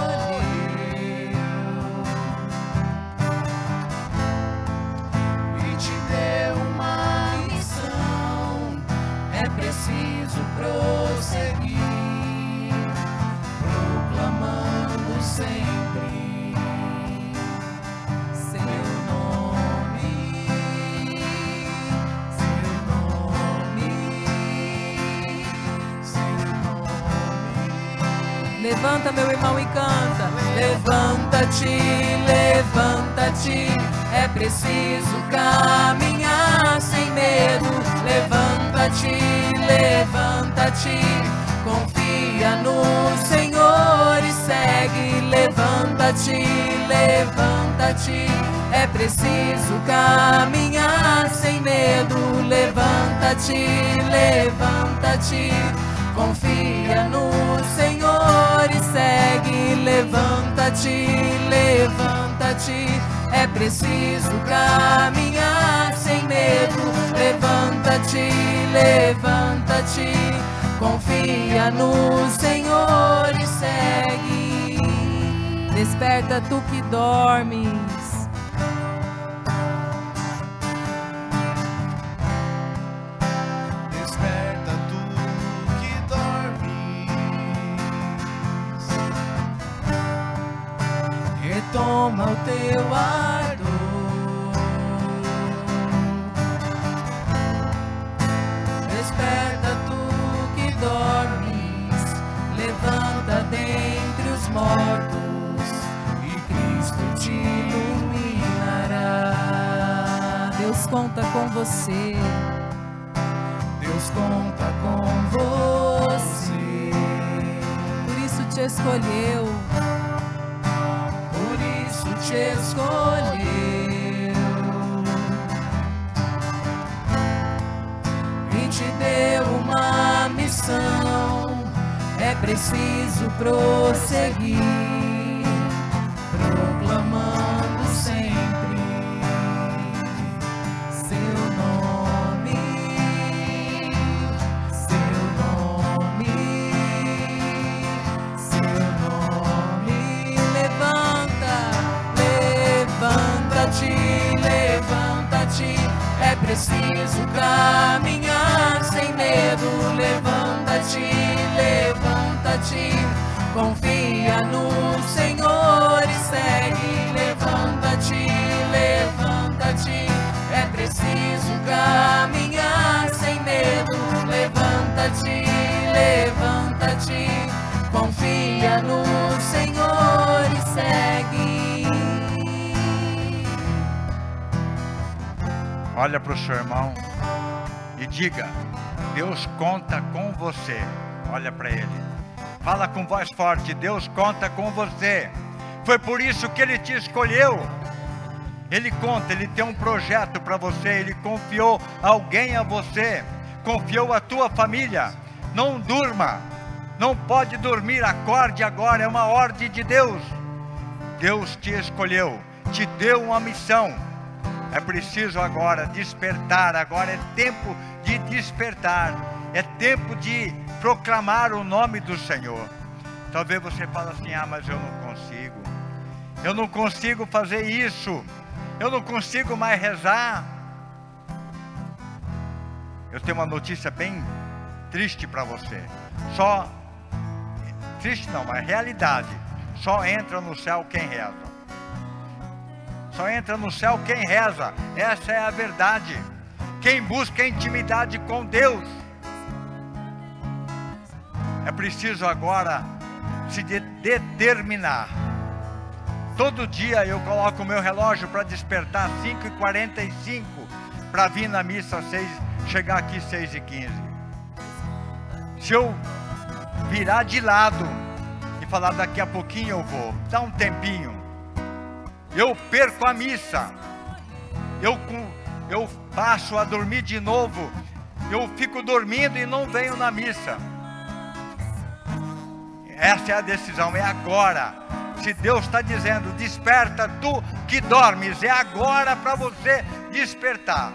Levanta, meu irmão, e canta. Levanta-te, levanta-te. É preciso caminhar sem medo. Levanta-te, levanta-te. Confia no Senhor e segue. Levanta-te, levanta-te. É preciso caminhar sem medo. Levanta-te, levanta-te. Confia no Senhor e segue. Levanta-te, levanta-te. É preciso caminhar sem medo. Levanta-te, levanta-te. Confia no Senhor e segue. Desperta tu que dormes. Conta com você. Deus conta com você. Por isso te escolheu. Por isso te escolheu e te deu uma missão. É preciso prosseguir, Confia no Senhor e segue. Levanta-te, levanta-te. É preciso caminhar sem medo. Levanta-te, levanta-te. Confia no Senhor e segue. Olha para o seu irmão e diga: Deus conta com você. Olha para ele. Fala com voz forte: Deus conta com você. Foi por isso que ele te escolheu. Ele conta, ele tem um projeto para você. Ele confiou alguém a você. Confiou a tua família. Não durma. Não pode dormir. Acorde agora. É uma ordem de Deus. Deus te escolheu. Te deu uma missão. É preciso agora despertar, agora é tempo de despertar, é tempo de proclamar o nome do Senhor. Talvez você fale assim: ah, mas eu não consigo, eu não consigo fazer isso, eu não consigo mais rezar. Eu tenho uma notícia bem triste para você. Só, triste não, mas realidade. Só entra no céu quem reza. Só entra no céu quem reza. Essa é a verdade. Quem busca intimidade com Deus. É preciso agora se de- determinar. Todo dia eu coloco o meu relógio para despertar 5h45 para vir na missa 6, chegar aqui 6h15. Se eu virar de lado e falar daqui a pouquinho eu vou, dá um tempinho eu perco a missa, eu, eu passo a dormir de novo, eu fico dormindo e não venho na missa. Essa é a decisão, é agora. Se Deus está dizendo, desperta tu que dormes, é agora para você despertar.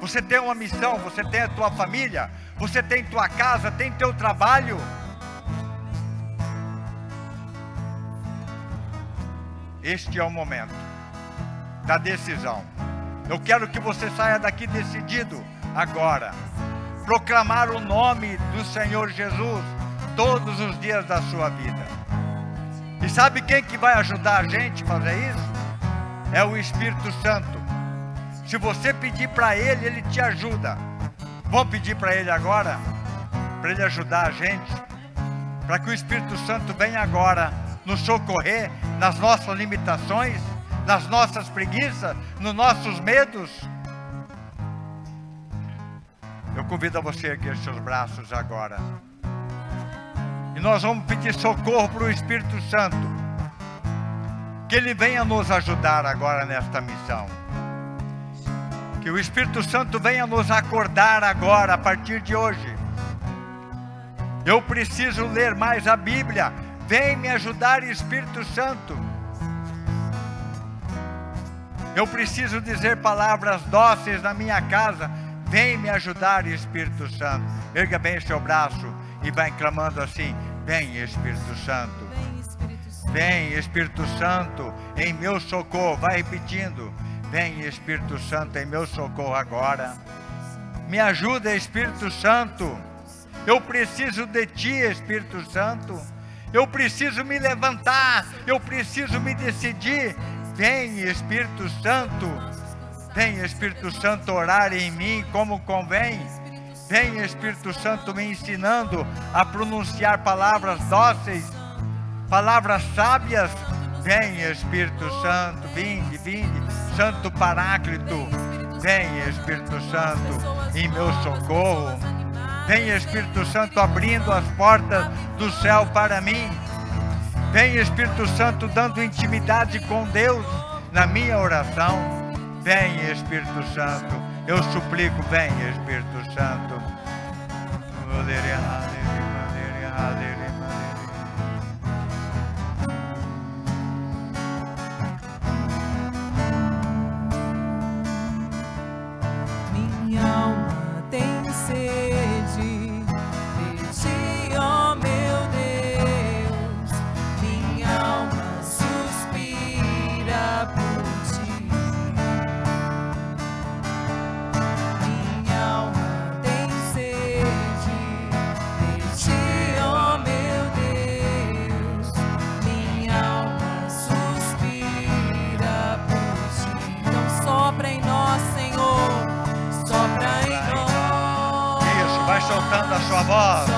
Você tem uma missão, você tem a tua família, você tem tua casa, tem teu trabalho. Este é o momento da decisão. Eu quero que você saia daqui decidido agora. Proclamar o nome do Senhor Jesus todos os dias da sua vida. E sabe quem que vai ajudar a gente a fazer isso? É o Espírito Santo. Se você pedir para Ele, Ele te ajuda. Vamos pedir para Ele agora? Para Ele ajudar a gente? Para que o Espírito Santo venha agora nos socorrer nas nossas limitações, nas nossas preguiças, nos nossos medos? Eu convido a você a erguer seus braços agora. E nós vamos pedir socorro para o Espírito Santo. Que ele venha nos ajudar agora nesta missão. Que o Espírito Santo venha nos acordar agora, a partir de hoje. Eu preciso ler mais a Bíblia. Vem me ajudar, Espírito Santo. Eu preciso dizer palavras dóceis na minha casa. Vem me ajudar, Espírito Santo. Erga bem seu braço e vai clamando assim: Vem, Espírito Santo. Vem, Espírito Santo. Em meu socorro. Vai repetindo. Vem, Espírito Santo, em meu socorro agora. Me ajuda, Espírito Santo. Eu preciso de Ti, Espírito Santo. Eu preciso me levantar. Eu preciso me decidir. Vem, Espírito Santo. Vem, Espírito Santo, orar em mim como convém. Vem, Espírito Santo, me ensinando a pronunciar palavras dóceis, palavras sábias. Vem, Espírito Santo, vinde, vinde, Santo Paráclito. Vem, Espírito Santo, em meu socorro. Vem, Espírito Santo, abrindo as portas do céu para mim. Vem, Espírito Santo, dando intimidade com Deus na minha oração. Vem, Espírito Santo, eu suplico, vem, Espírito Santo. Minha alma sua voz.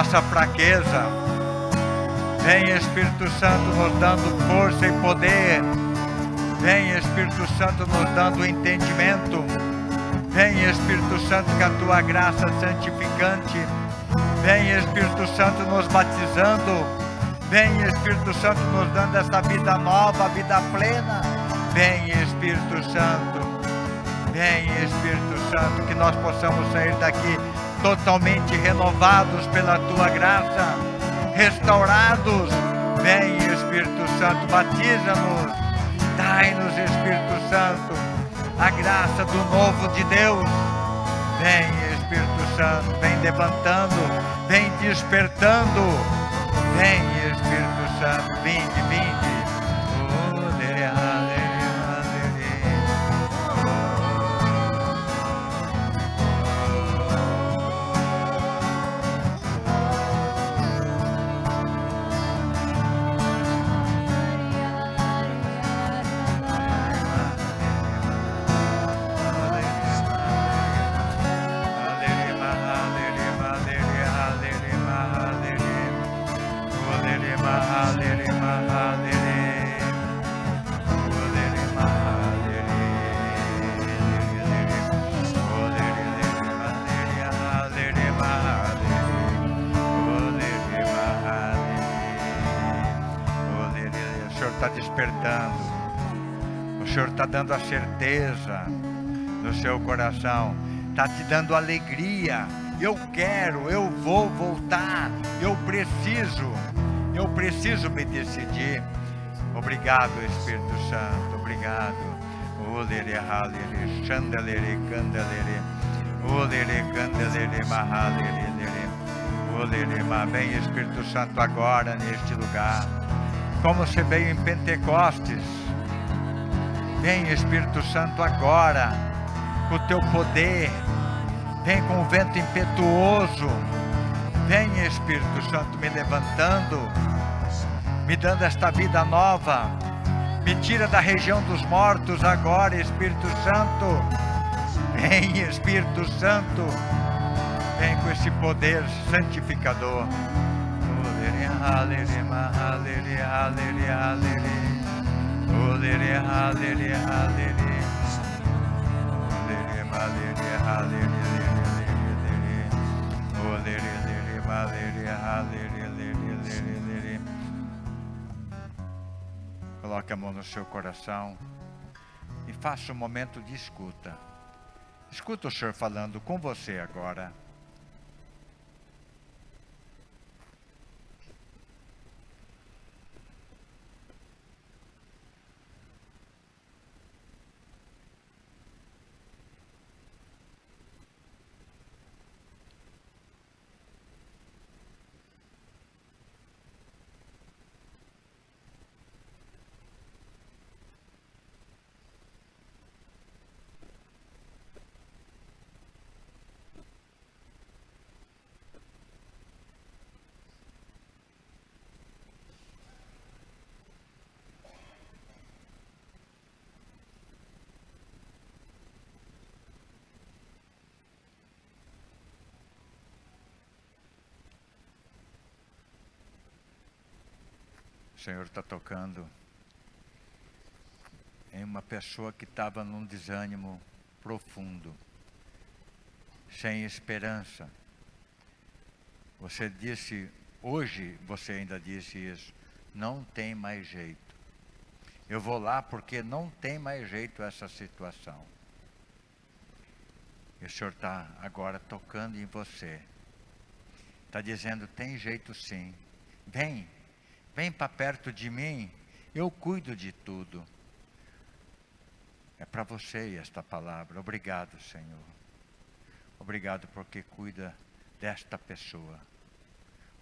Nossa fraqueza. Vem, Espírito Santo, nos dando força e poder. Vem, Espírito Santo, nos dando entendimento. Vem, Espírito Santo, com a tua graça santificante. Vem, Espírito Santo, nos batizando. Vem, Espírito Santo, nos dando essa vida nova, vida plena. Vem, Espírito Santo. Vem, Espírito Santo, que nós possamos sair daqui totalmente renovados pela tua graça, restaurados. Vem, Espírito Santo, batiza-nos, dai-nos, Espírito Santo, a graça do novo de Deus. Vem, Espírito Santo, vem levantando, vem despertando. Vem, Espírito Santo, vinde, vinde. Dando a certeza no seu coração, está te dando alegria. Eu quero, eu vou voltar, eu preciso, eu preciso me decidir. Obrigado, Espírito Santo, obrigado. Vem Espírito Santo agora neste lugar. Como você veio em Pentecostes, Vem Espírito Santo agora, com o teu poder, vem com o vento impetuoso, vem Espírito Santo me levantando, me dando esta vida nova, me tira da região dos mortos agora, Espírito Santo, vem Espírito Santo, vem com esse poder santificador. Halere, halere, halere, halere. Lere, lere. Olere, lere, malere, halere, lere, lere, lere. Coloque a mão no seu coração e faça um momento de escuta. Escuta o Senhor falando com você agora. O Senhor está tocando em uma pessoa que estava num desânimo profundo, sem esperança. Você disse, hoje você ainda disse isso, não tem mais jeito. Eu vou lá porque não tem mais jeito essa situação. E o Senhor está agora tocando em você. Está dizendo, tem jeito sim. Vem, Vem para perto de mim, eu cuido de tudo. É para você esta palavra. Obrigado, Senhor. Obrigado porque cuida desta pessoa.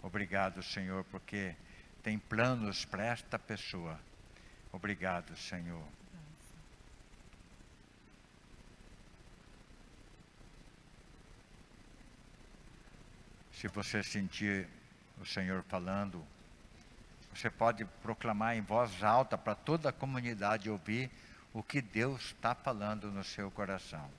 Obrigado, Senhor, porque tem planos para esta pessoa. Obrigado, Senhor. Se você sentir o Senhor falando, você pode proclamar em voz alta para toda a comunidade ouvir o que Deus está falando no seu coração.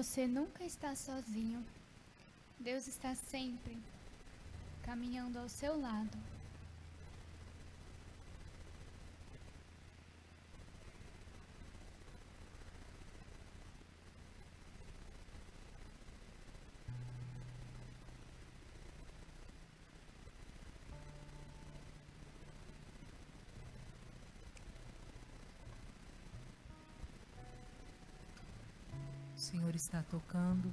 Você nunca está sozinho. Deus está sempre caminhando ao seu lado. Está tocando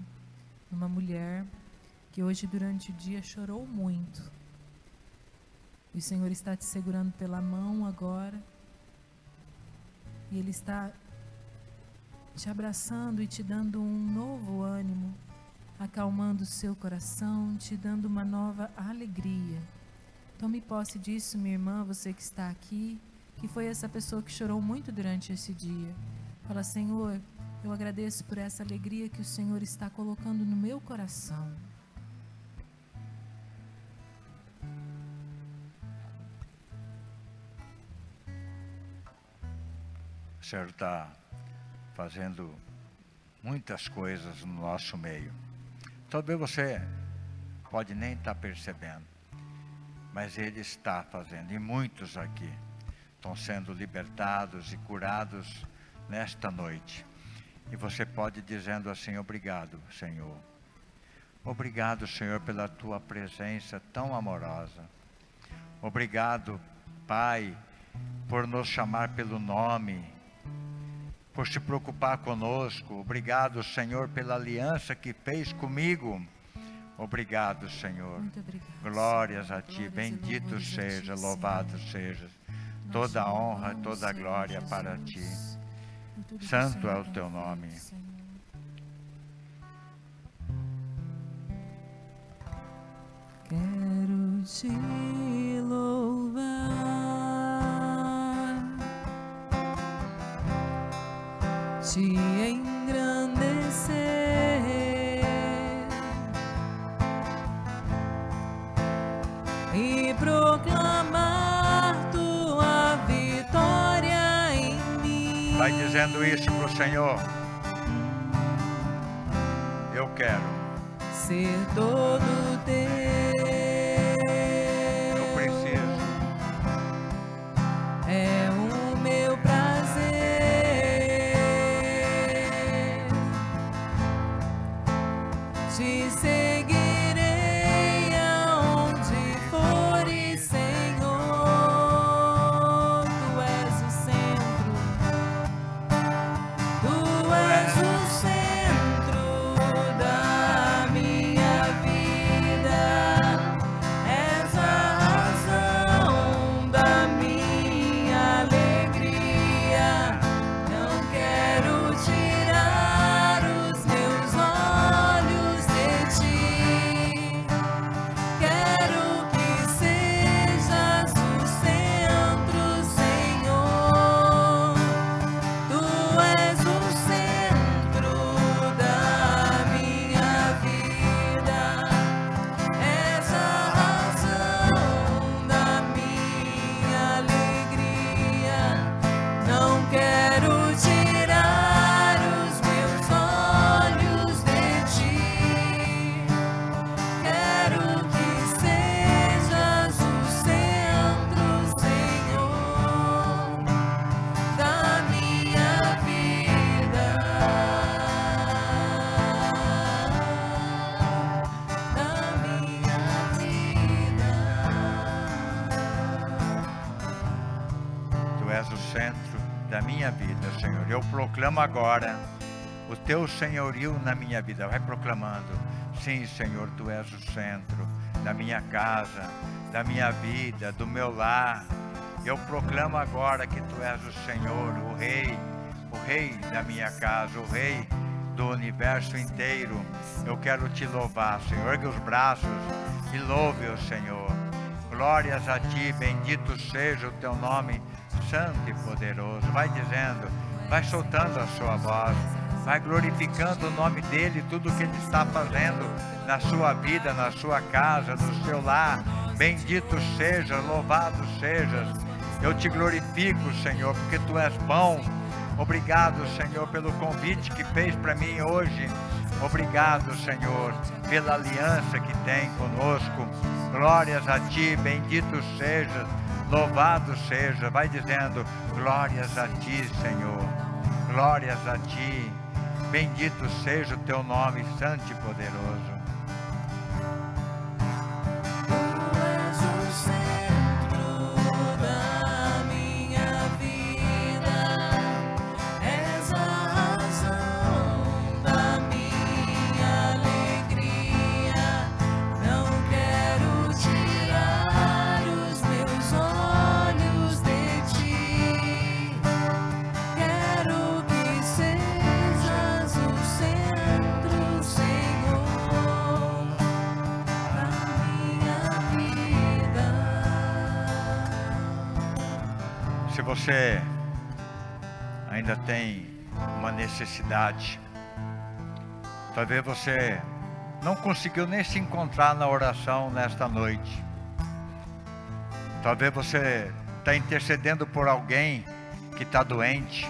numa mulher que hoje durante o dia chorou muito. E o Senhor está te segurando pela mão agora. E Ele está te abraçando e te dando um novo ânimo, acalmando o seu coração, te dando uma nova alegria. Tome posse disso, minha irmã, você que está aqui, que foi essa pessoa que chorou muito durante esse dia. Fala, Senhor, eu agradeço por essa alegria que o Senhor está colocando no meu coração. O Senhor está fazendo muitas coisas no nosso meio. Talvez você pode nem estar tá percebendo, mas Ele está fazendo, e muitos aqui estão sendo libertados e curados nesta noite. E você pode dizendo assim: Obrigado, Senhor. Obrigado, Senhor, pela tua presença tão amorosa. Obrigado, Pai, por nos chamar pelo nome, por se preocupar conosco. Obrigado, Senhor, pela aliança que fez comigo. Obrigado, Senhor. Glórias a Ti. Bendito seja, louvado seja. Toda a honra, toda a glória para Ti. Santo é o teu nome. Quero te louvar, te engrandecer e proclamar Vai dizendo isso para o Senhor. Eu quero ser todo teu. Proclamo agora o teu senhorio na minha vida. Vai proclamando. Sim, Senhor, tu és o centro da minha casa, da minha vida, do meu lar. Eu proclamo agora que tu és o Senhor, o Rei, o Rei da minha casa, o Rei do universo inteiro. Eu quero te louvar, Senhor. Ergue os braços e louve o Senhor. Glórias a ti, bendito seja o teu nome, santo e poderoso. Vai dizendo, vai soltando a sua voz, vai glorificando o nome dele, tudo que ele está fazendo na sua vida, na sua casa, no seu lar. Bendito seja, louvado sejas. Eu te glorifico, Senhor, porque tu és bom. Obrigado, Senhor, pelo convite que fez para mim hoje. Obrigado, Senhor, pela aliança que tem conosco. Glórias a ti, bendito sejas, louvado seja. Vai dizendo, glórias a ti, Senhor. Glórias a ti. Bendito seja o teu nome, santo e poderoso. Você ainda tem uma necessidade, talvez você não conseguiu nem se encontrar na oração nesta noite. Talvez você está intercedendo por alguém que está doente.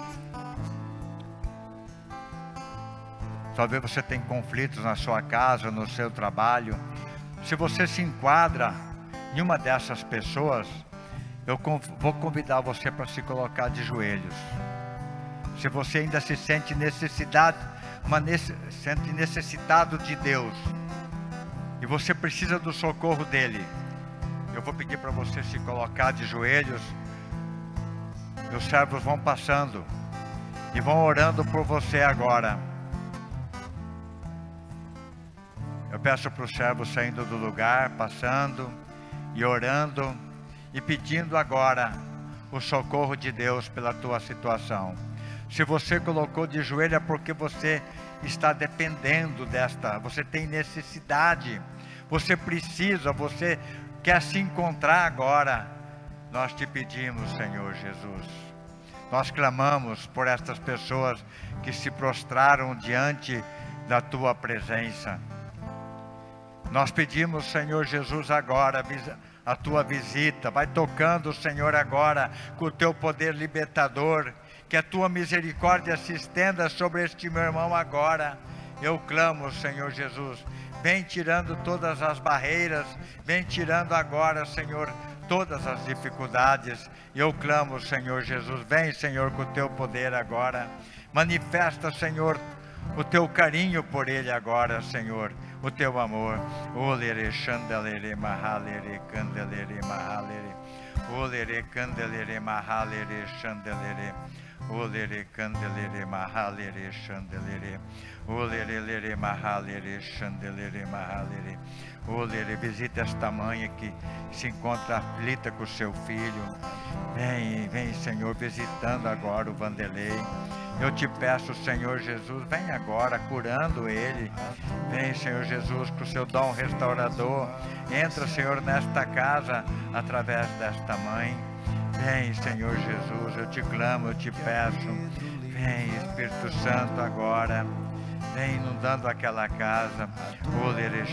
Talvez você tenha conflitos na sua casa, no seu trabalho. Se você se enquadra em uma dessas pessoas, eu vou convidar você para se colocar de joelhos. Se você ainda se sente necessidade, uma sente necessitado de Deus, e você precisa do socorro dele, eu vou pedir para você se colocar de joelhos. Meus servos vão passando e vão orando por você agora. Eu peço para os servos saindo do lugar, passando e orando e pedindo agora o socorro de Deus pela tua situação. Se você colocou de joelho é porque você está dependendo desta, você tem necessidade, você precisa, você quer se encontrar agora. Nós te pedimos, Senhor Jesus. Nós clamamos por estas pessoas que se prostraram diante da tua presença. Nós pedimos, Senhor Jesus, agora a tua visita. Vai tocando, Senhor, agora com o teu poder libertador. Que a tua misericórdia se estenda sobre este meu irmão agora. Eu clamo, Senhor Jesus. Vem tirando todas as barreiras. Vem tirando agora, Senhor, todas as dificuldades. Eu clamo, Senhor Jesus. Vem, Senhor, com o teu poder agora. Manifesta, Senhor, o teu carinho por ele agora, Senhor o teu amor. Olere chandelere mahalere candelere mahalere. Olere candelere mahalere chandelere. Olere candelere mahalere chandelere. Olere mahalere chandelere mahalere. Olere, visita esta mãe que se encontra aflita com seu filho. Vem, vem, Senhor, visitando agora o Vanderlei. Eu te peço, Senhor Jesus, vem agora curando ele. Vem, Senhor Jesus, com o seu dom restaurador. Entra, Senhor, nesta casa através desta mãe. Vem, Senhor Jesus, eu te clamo, eu te peço. Vem, Espírito Santo, agora. Vem inundando aquela casa. Olere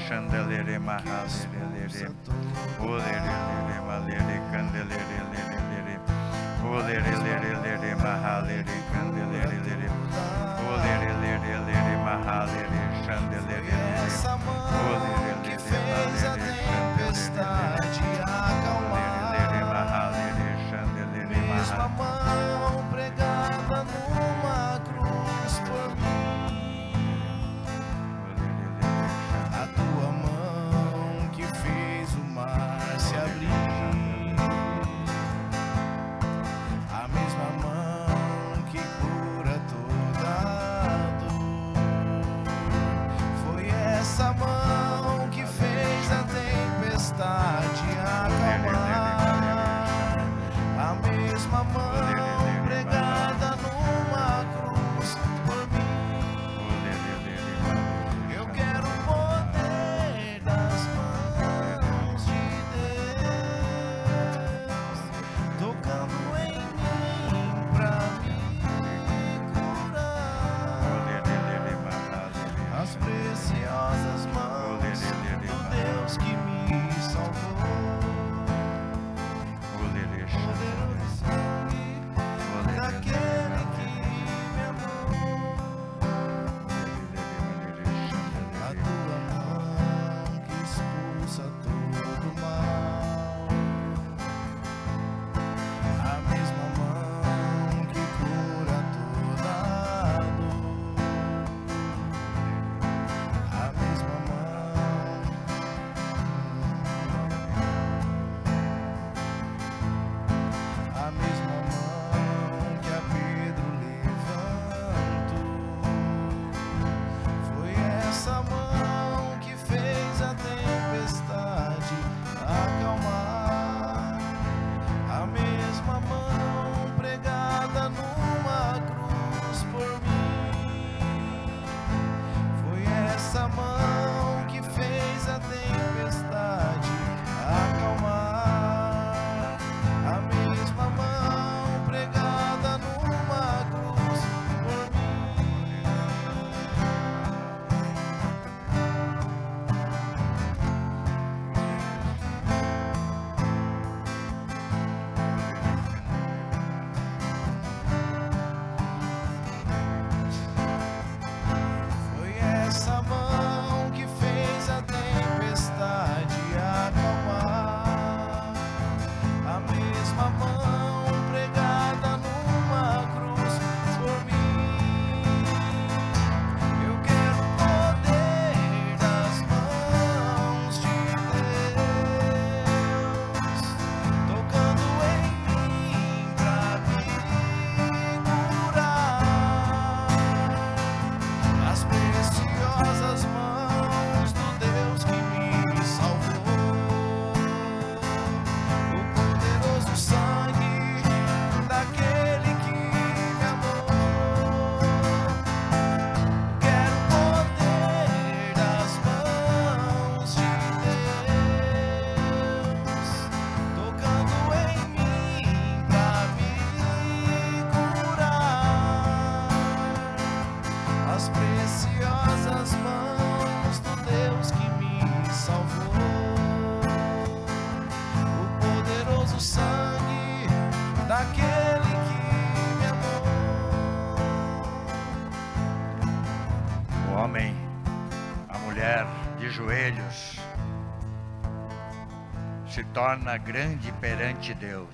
torna grande perante Deus.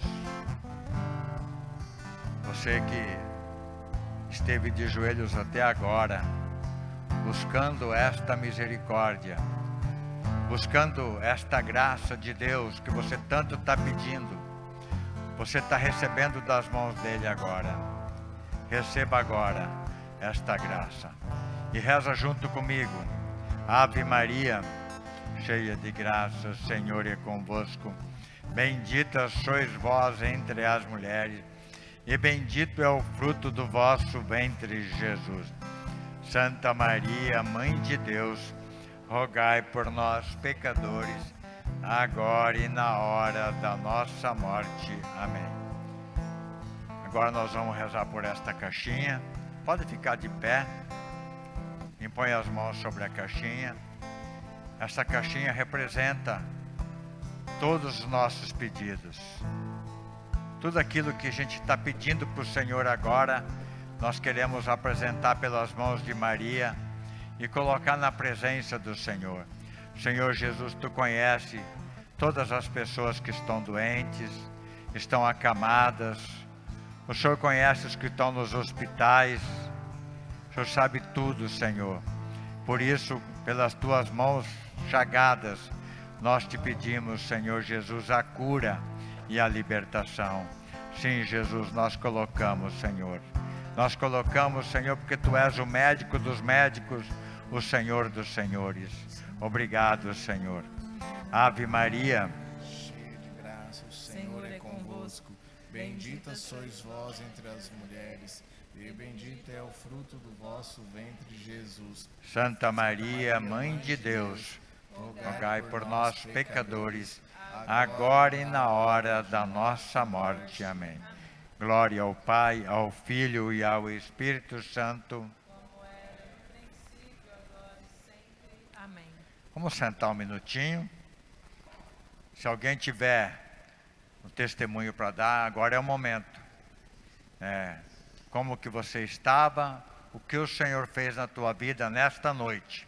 Você que esteve de joelhos até agora, buscando esta misericórdia, buscando esta graça de Deus que você tanto está pedindo, você está recebendo das mãos dele agora. Receba agora esta graça. E reza junto comigo. Ave Maria, cheia de graça, o Senhor é convosco. Bendita sois vós entre as mulheres, e bendito é o fruto do vosso ventre, Jesus. Santa Maria, Mãe de Deus, rogai por nós, pecadores, agora e na hora da nossa morte. Amém. Agora nós vamos rezar por esta caixinha. Pode ficar de pé. Impõe as mãos sobre a caixinha. Esta caixinha representa todos os nossos pedidos. Tudo aquilo que a gente está pedindo para o Senhor agora, nós queremos apresentar pelas mãos de Maria e colocar na presença do Senhor. Senhor Jesus, tu conhece todas as pessoas que estão doentes, estão acamadas. O Senhor conhece os que estão nos hospitais. O Senhor sabe tudo, Senhor. Por isso, pelas tuas mãos chagadas, nós te pedimos, Senhor Jesus, a cura e a libertação. Sim, Jesus, nós colocamos, Senhor. Nós colocamos, Senhor, porque tu és o médico dos médicos, o Senhor dos senhores. Obrigado, Senhor. Ave Maria, Cheia de graça, o Senhor é convosco. Bendita sois vós entre as mulheres, e bendito é o fruto do vosso ventre, Jesus. Santa Maria, Mãe de Deus, rogai por nós, pecadores, agora e na hora da nossa morte. Amém. Glória ao Pai, ao Filho e ao Espírito Santo. Amém. Vamos sentar um minutinho. Se alguém tiver um testemunho para dar, agora é o momento. É, como que você estava, o que o Senhor fez na tua vida nesta noite.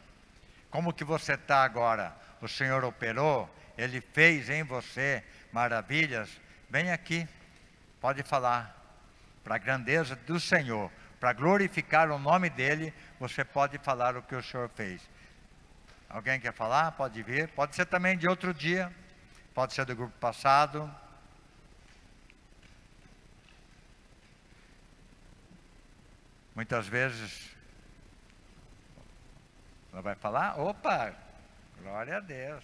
Como que você está agora? O Senhor operou, Ele fez em você maravilhas. Vem aqui, pode falar. Para a grandeza do Senhor, para glorificar o nome dEle, você pode falar o que o Senhor fez. Alguém quer falar? Pode vir. Pode ser também de outro dia. Pode ser do grupo passado. Muitas vezes. Ela vai falar? Opa! Glória a Deus.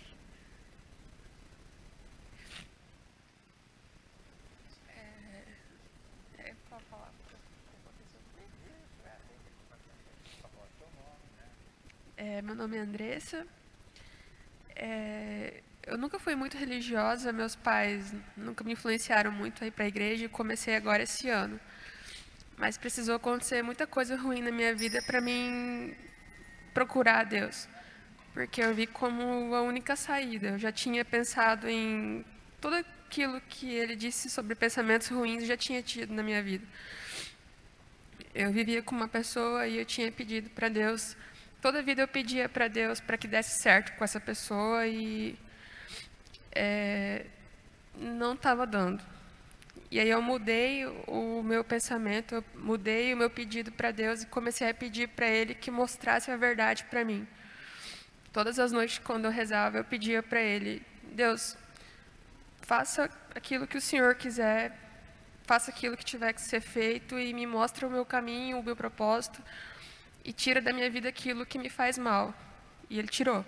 É, meu nome é Andressa. É, eu nunca fui muito religiosa, meus pais nunca me influenciaram muito a ir para a igreja e comecei agora esse ano. Mas precisou acontecer muita coisa ruim na minha vida para mim procurar a Deus, porque eu vi como a única saída. Eu já tinha pensado em tudo aquilo que ele disse sobre pensamentos ruins, eu já tinha tido na minha vida. Eu vivia com uma pessoa e eu tinha pedido para Deus toda vida eu pedia para Deus para que desse certo com essa pessoa e é, não estava dando. E aí eu mudei o meu pensamento, eu mudei o meu pedido para Deus e comecei a pedir para Ele que mostrasse a verdade para mim. Todas as noites, quando eu rezava, eu pedia para Ele: Deus, faça aquilo que o Senhor quiser, faça aquilo que tiver que ser feito e me mostre o meu caminho, o meu propósito e tira da minha vida aquilo que me faz mal. E ele tirou.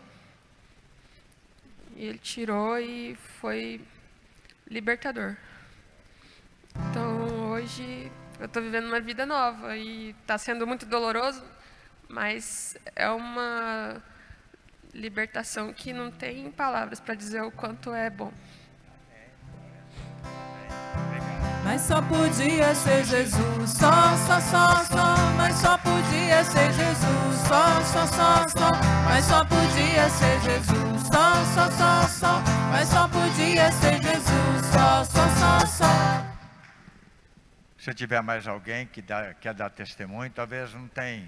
E ele tirou e foi libertador. Então hoje eu estou vivendo uma vida nova e está sendo muito doloroso, mas é uma libertação que não tem palavras para dizer o quanto é bom. Mas só podia ser Jesus, só, só, só, só. Mas só podia ser Jesus, só, só, só, só. Mas só podia ser Jesus, só, só, só, só. Mas só podia ser Jesus, só, só, só, só. Se tiver mais alguém que dá, quer dar testemunho, talvez não tem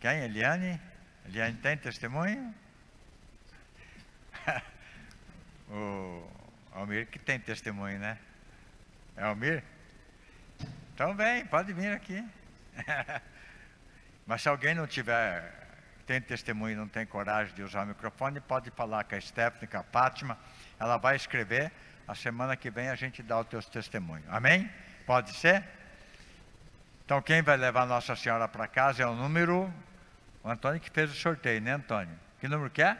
Quem? Eliane? Eliane tem testemunho? o Almir que tem testemunho, né? É Almir? Então vem, pode vir aqui. Mas se alguém não tiver, tem testemunho não tem coragem de usar o microfone, pode falar com a Stephanie, com a Fátima. Ela vai escrever. A semana que vem a gente dá o teu testemunho. Amém? Pode ser? Então quem vai levar Nossa Senhora para casa é o número. O Antônio que fez o sorteio, né, Antônio? Que número que é?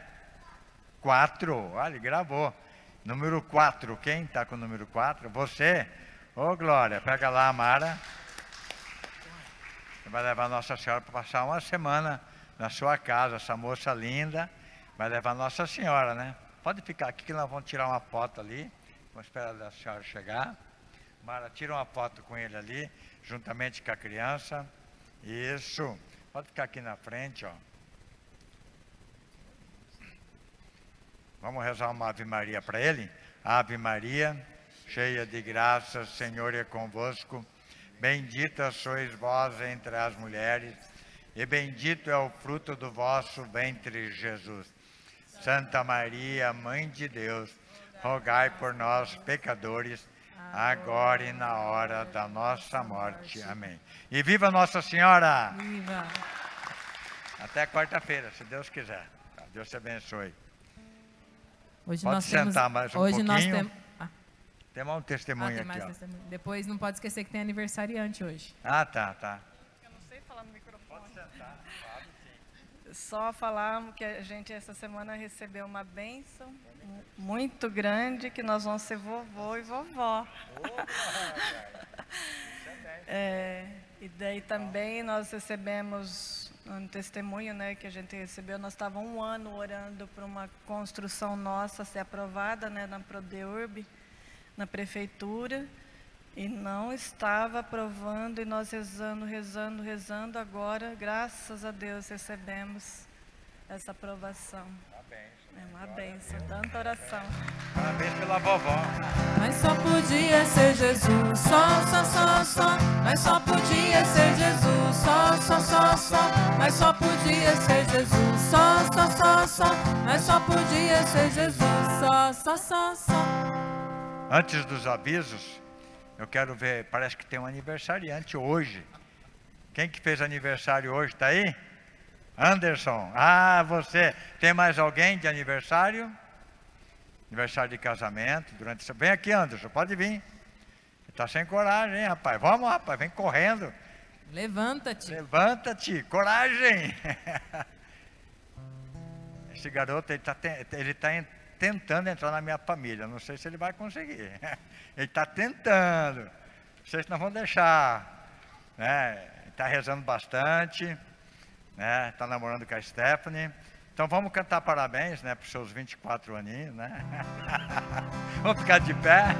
Quatro. Olha, gravou. Número quatro. Quem está com o número quatro? Você. Ô, oh, Glória, pega lá a Mara. Vai levar Nossa Senhora para passar uma semana na sua casa, essa moça linda. Vai levar Nossa Senhora, né? Pode ficar aqui que nós vamos tirar uma foto ali. Vamos esperar a senhora chegar. Mara, tira uma foto com ele ali, juntamente com a criança. Isso. Pode ficar aqui na frente, ó. Vamos rezar uma Ave Maria para ele? Ave Maria, cheia de graça, Senhor é convosco. Bendita sois vós entre as mulheres, e bendito é o fruto do vosso ventre, Jesus. Santa Maria, Mãe de Deus, rogai por nós, pecadores, agora e na hora da nossa morte. Amém. E viva Nossa Senhora! Viva! Até quarta-feira, se Deus quiser. Deus te abençoe. Hoje Pode nós sentar temos, mais um hoje pouquinho. nós temos. Ah, Tem um ah, testemunho tem aqui, mais ó. testemunho. Depois não pode esquecer que tem aniversariante hoje. Ah, tá, tá. Eu não sei falar no microfone. Só falar que a gente essa semana recebeu uma bênção muito grande, que nós vamos ser vovô e vovó. É, e daí também nós recebemos um testemunho né, que a gente recebeu. Nós estávamos um ano orando por uma construção nossa ser aprovada né, na Prodeurb, na prefeitura, e não estava aprovando, e nós rezando, rezando, rezando. Agora, graças a Deus, recebemos essa aprovação. É uma benção, tanta oração. Parabéns pela vovó. Mas só podia ser Jesus, só, só, só, só. Mas só podia ser Jesus, só, só, só, só. Mas só podia ser Jesus, só, só, só, só. Mas só podia ser Jesus, só, só, só, só. Antes dos avisos, eu quero ver, parece que tem um aniversariante hoje. Quem que fez aniversário hoje? Está aí? Anderson. Ah, você. Tem mais alguém de aniversário? Aniversário de casamento. Durante essa... Vem aqui, Anderson, pode vir. Está sem coragem, hein, rapaz? Vamos, rapaz, vem correndo. Levanta-te. Levanta-te, coragem! Esse garoto, ele está ele tá en- tentando entrar na minha família. Não sei se ele vai conseguir. Ele está tentando. Não sei se nós vamos deixar. Né? Está rezando bastante. Né? Está namorando com a Stephanie. Então vamos cantar parabéns né, para os seus 24 aninhos. Né? vamos ficar de pé.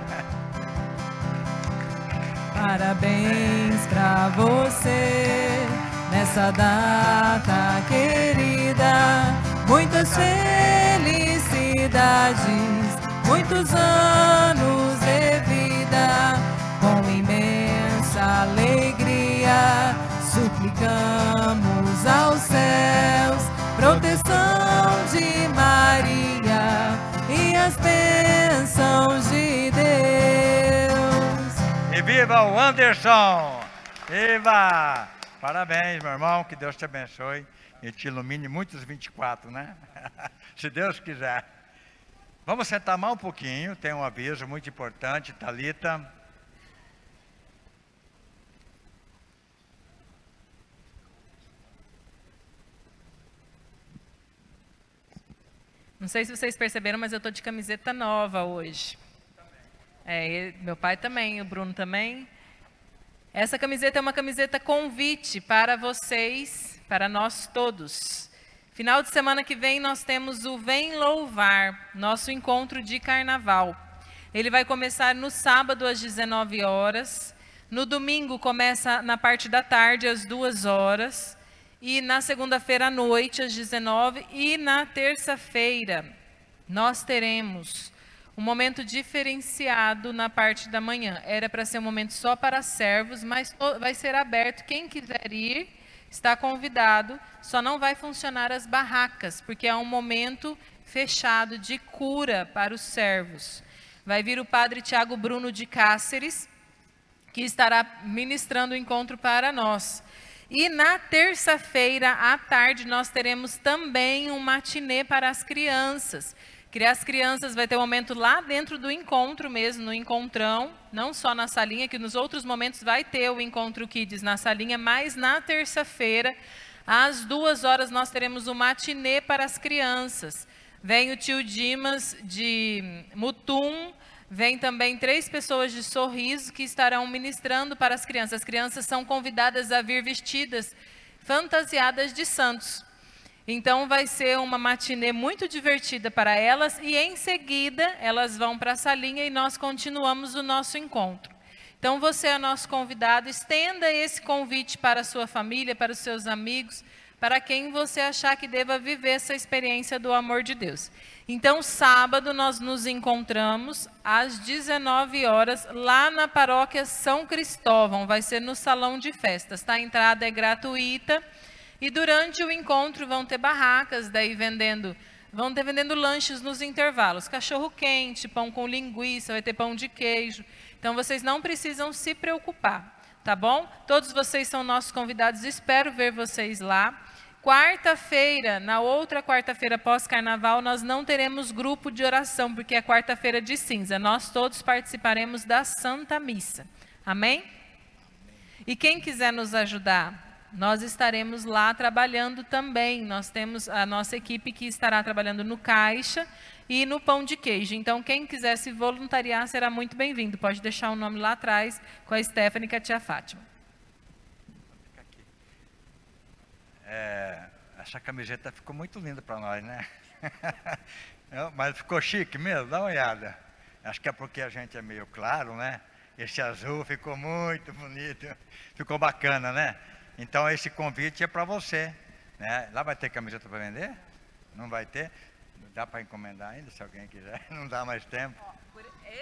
Parabéns pra você nessa data querida. Muitas felicidades, muitos anos de vida. Com imensa alegria, suplicamos aos céus proteção de Maria e as bênçãos de Deus. E viva o Anderson! Viva! Parabéns, meu irmão, que Deus te abençoe e te ilumine muitos 24, né? Se Deus quiser. Vamos sentar mais um pouquinho, tem um aviso muito importante, Talita. Não sei se vocês perceberam, mas eu estou de camiseta nova hoje. É, meu pai também, o Bruno também. Essa camiseta é uma camiseta convite para vocês, para nós todos. Final de semana que vem nós temos o Vem Louvar, nosso encontro de carnaval. Ele vai começar no sábado às 19 horas. No domingo começa na parte da tarde às 2 horas e na segunda-feira à noite às 19 e na terça-feira nós teremos um momento diferenciado na parte da manhã. Era para ser um momento só para servos, mas vai ser aberto quem quiser ir, está convidado, só não vai funcionar as barracas, porque é um momento fechado de cura para os servos. Vai vir o padre Tiago Bruno de Cáceres, que estará ministrando o encontro para nós. E na terça-feira à tarde nós teremos também um matinê para as crianças. As crianças vai ter um momento lá dentro do encontro mesmo, no encontrão, não só na salinha, que nos outros momentos vai ter o encontro Kids na salinha, mas na terça-feira, às duas horas, nós teremos o matinê para as crianças. Vem o tio Dimas de Mutum, Vem também três pessoas de sorriso que estarão ministrando para as crianças. As crianças são convidadas a vir vestidas, fantasiadas de santos. Então vai ser uma matinê muito divertida para elas e em seguida elas vão para a salinha e nós continuamos o nosso encontro. Então você é nosso convidado, estenda esse convite para a sua família, para os seus amigos, para quem você achar que deva viver essa experiência do amor de Deus. Então, sábado, nós nos encontramos às 19 horas lá na paróquia São Cristóvão. Vai ser no salão de festas, tá? A entrada é gratuita. E durante o encontro vão ter barracas, daí vendendo, vão ter vendendo lanches nos intervalos, cachorro quente, pão com linguiça, vai ter pão de queijo. Então vocês não precisam se preocupar, tá bom? Todos vocês são nossos convidados, espero ver vocês lá. Quarta-feira, na outra quarta-feira pós-carnaval, nós não teremos grupo de oração, porque é quarta-feira de cinza. Nós todos participaremos da Santa Missa. Amém? E quem quiser nos ajudar, nós estaremos lá trabalhando também. Nós temos a nossa equipe que estará trabalhando no caixa e no pão de queijo. Então, quem quiser se voluntariar será muito bem-vindo. Pode deixar o nome lá atrás com a Stephanie e a tia Fátima. É, essa camiseta ficou muito linda para nós, né? Mas ficou chique mesmo, dá uma olhada. Acho que é porque a gente é meio claro, né? Esse azul ficou muito bonito, ficou bacana, né? Então esse convite é para você. Né? Lá vai ter camiseta para vender? Não vai ter? Dá para encomendar ainda, se alguém quiser. Não dá mais tempo.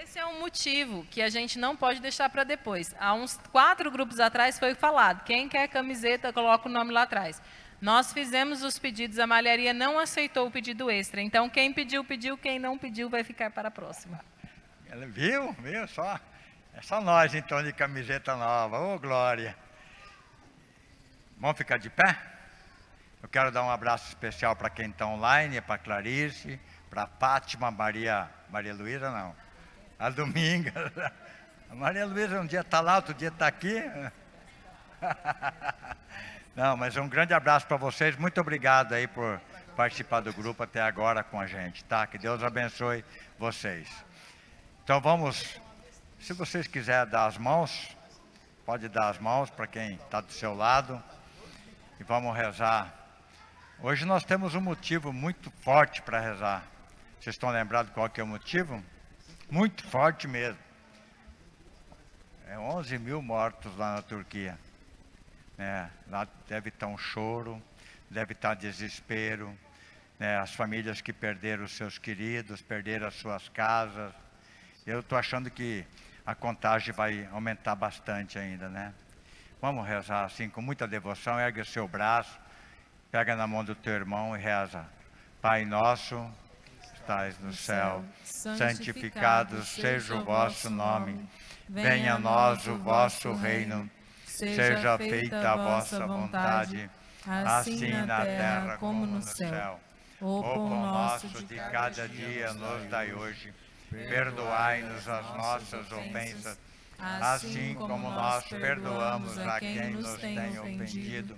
Esse é um motivo que a gente não pode deixar para depois. Há uns quatro grupos atrás foi falado: quem quer camiseta, coloca o nome lá atrás. Nós fizemos os pedidos, a malharia não aceitou o pedido extra. Então, quem pediu, pediu, quem não pediu, vai ficar para a próxima. Ela viu? Viu só? É só nós, então, de camiseta nova. Ô, oh, Glória! Vamos ficar de pé? Eu quero dar um abraço especial para quem está online, para Clarice, para Fátima, Maria, Maria Luísa, não. A Dominga. A Maria Luísa um dia está lá, outro dia está aqui. Não, mas um grande abraço para vocês. Muito obrigado aí por participar do grupo até agora com a gente, tá? Que Deus abençoe vocês. Então vamos, se vocês quiserem dar as mãos, pode dar as mãos para quem está do seu lado e vamos rezar. Hoje nós temos um motivo muito forte para rezar. Vocês estão lembrados qual que é o motivo? Muito forte mesmo. É 11 mil mortos lá na Turquia. Né? Lá deve estar um choro, deve estar desespero. Né? As famílias que perderam os seus queridos, perderam as suas casas. Eu estou achando que a contagem vai aumentar bastante ainda, né? Vamos rezar assim com muita devoção. Ergue o seu braço, pega na mão do teu irmão e reza. Pai nosso, estais no céu, santificado seja o vosso nome. Venha a nós o vosso reino seja feita a vossa vontade, assim, assim na terra como no céu. O pão nosso de cada dia nos dai hoje. Perdoai-nos as nossas ofensas, assim, assim como nós perdoamos a quem nos tem ofendido.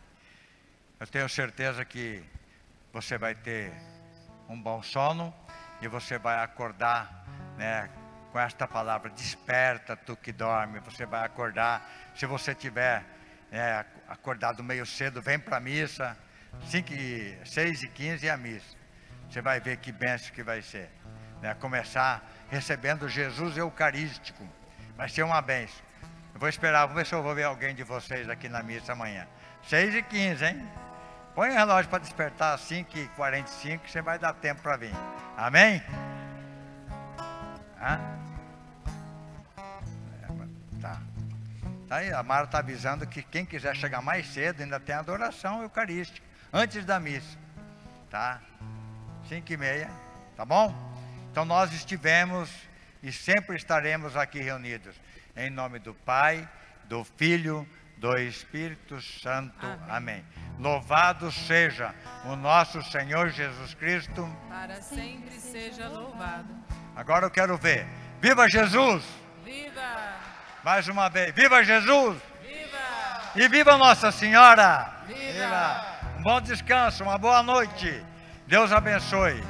Eu tenho certeza que você vai ter um bom sono e você vai acordar, né, com esta palavra: desperta, tu que dorme. Você vai acordar. Se você tiver é, acordado meio cedo, vem para a missa. 5 e 6 e 15 é a missa. Você vai ver que benção que vai ser. Né? Começar recebendo Jesus Eucarístico. Vai ser uma benção. Eu vou esperar, vou ver se eu vou ver alguém de vocês aqui na missa amanhã. 6 e 15, hein? Põe o relógio para despertar às 5 e 45 você vai dar tempo para vir. Amém? Hã? É, tá. Tá aí, a Mara está avisando que quem quiser chegar mais cedo ainda tem adoração eucarística, antes da missa. Tá? 5 e meia, tá bom? Então nós estivemos e sempre estaremos aqui reunidos. Em nome do Pai, do Filho, do Espírito Santo. Amém. Amém. Louvado seja o nosso Senhor Jesus Cristo. Para sempre seja louvado. Agora eu quero ver. Viva Jesus! Viva! Mais uma vez. Viva Jesus! Viva! E viva Nossa Senhora! Viva! viva. Um bom descanso, uma boa noite. Deus abençoe.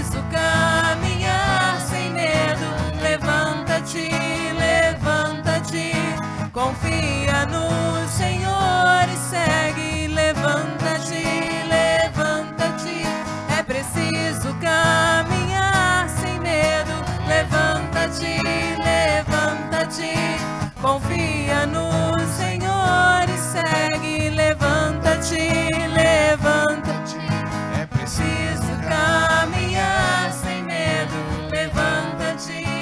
preciso caminhar sem medo. Levanta-te, levanta-te, confia no Senhor e segue. Levanta-te, levanta-te, é preciso caminhar sem medo. Levanta-te, levanta-te, confia no Senhor e segue. Levanta-te, levanta-te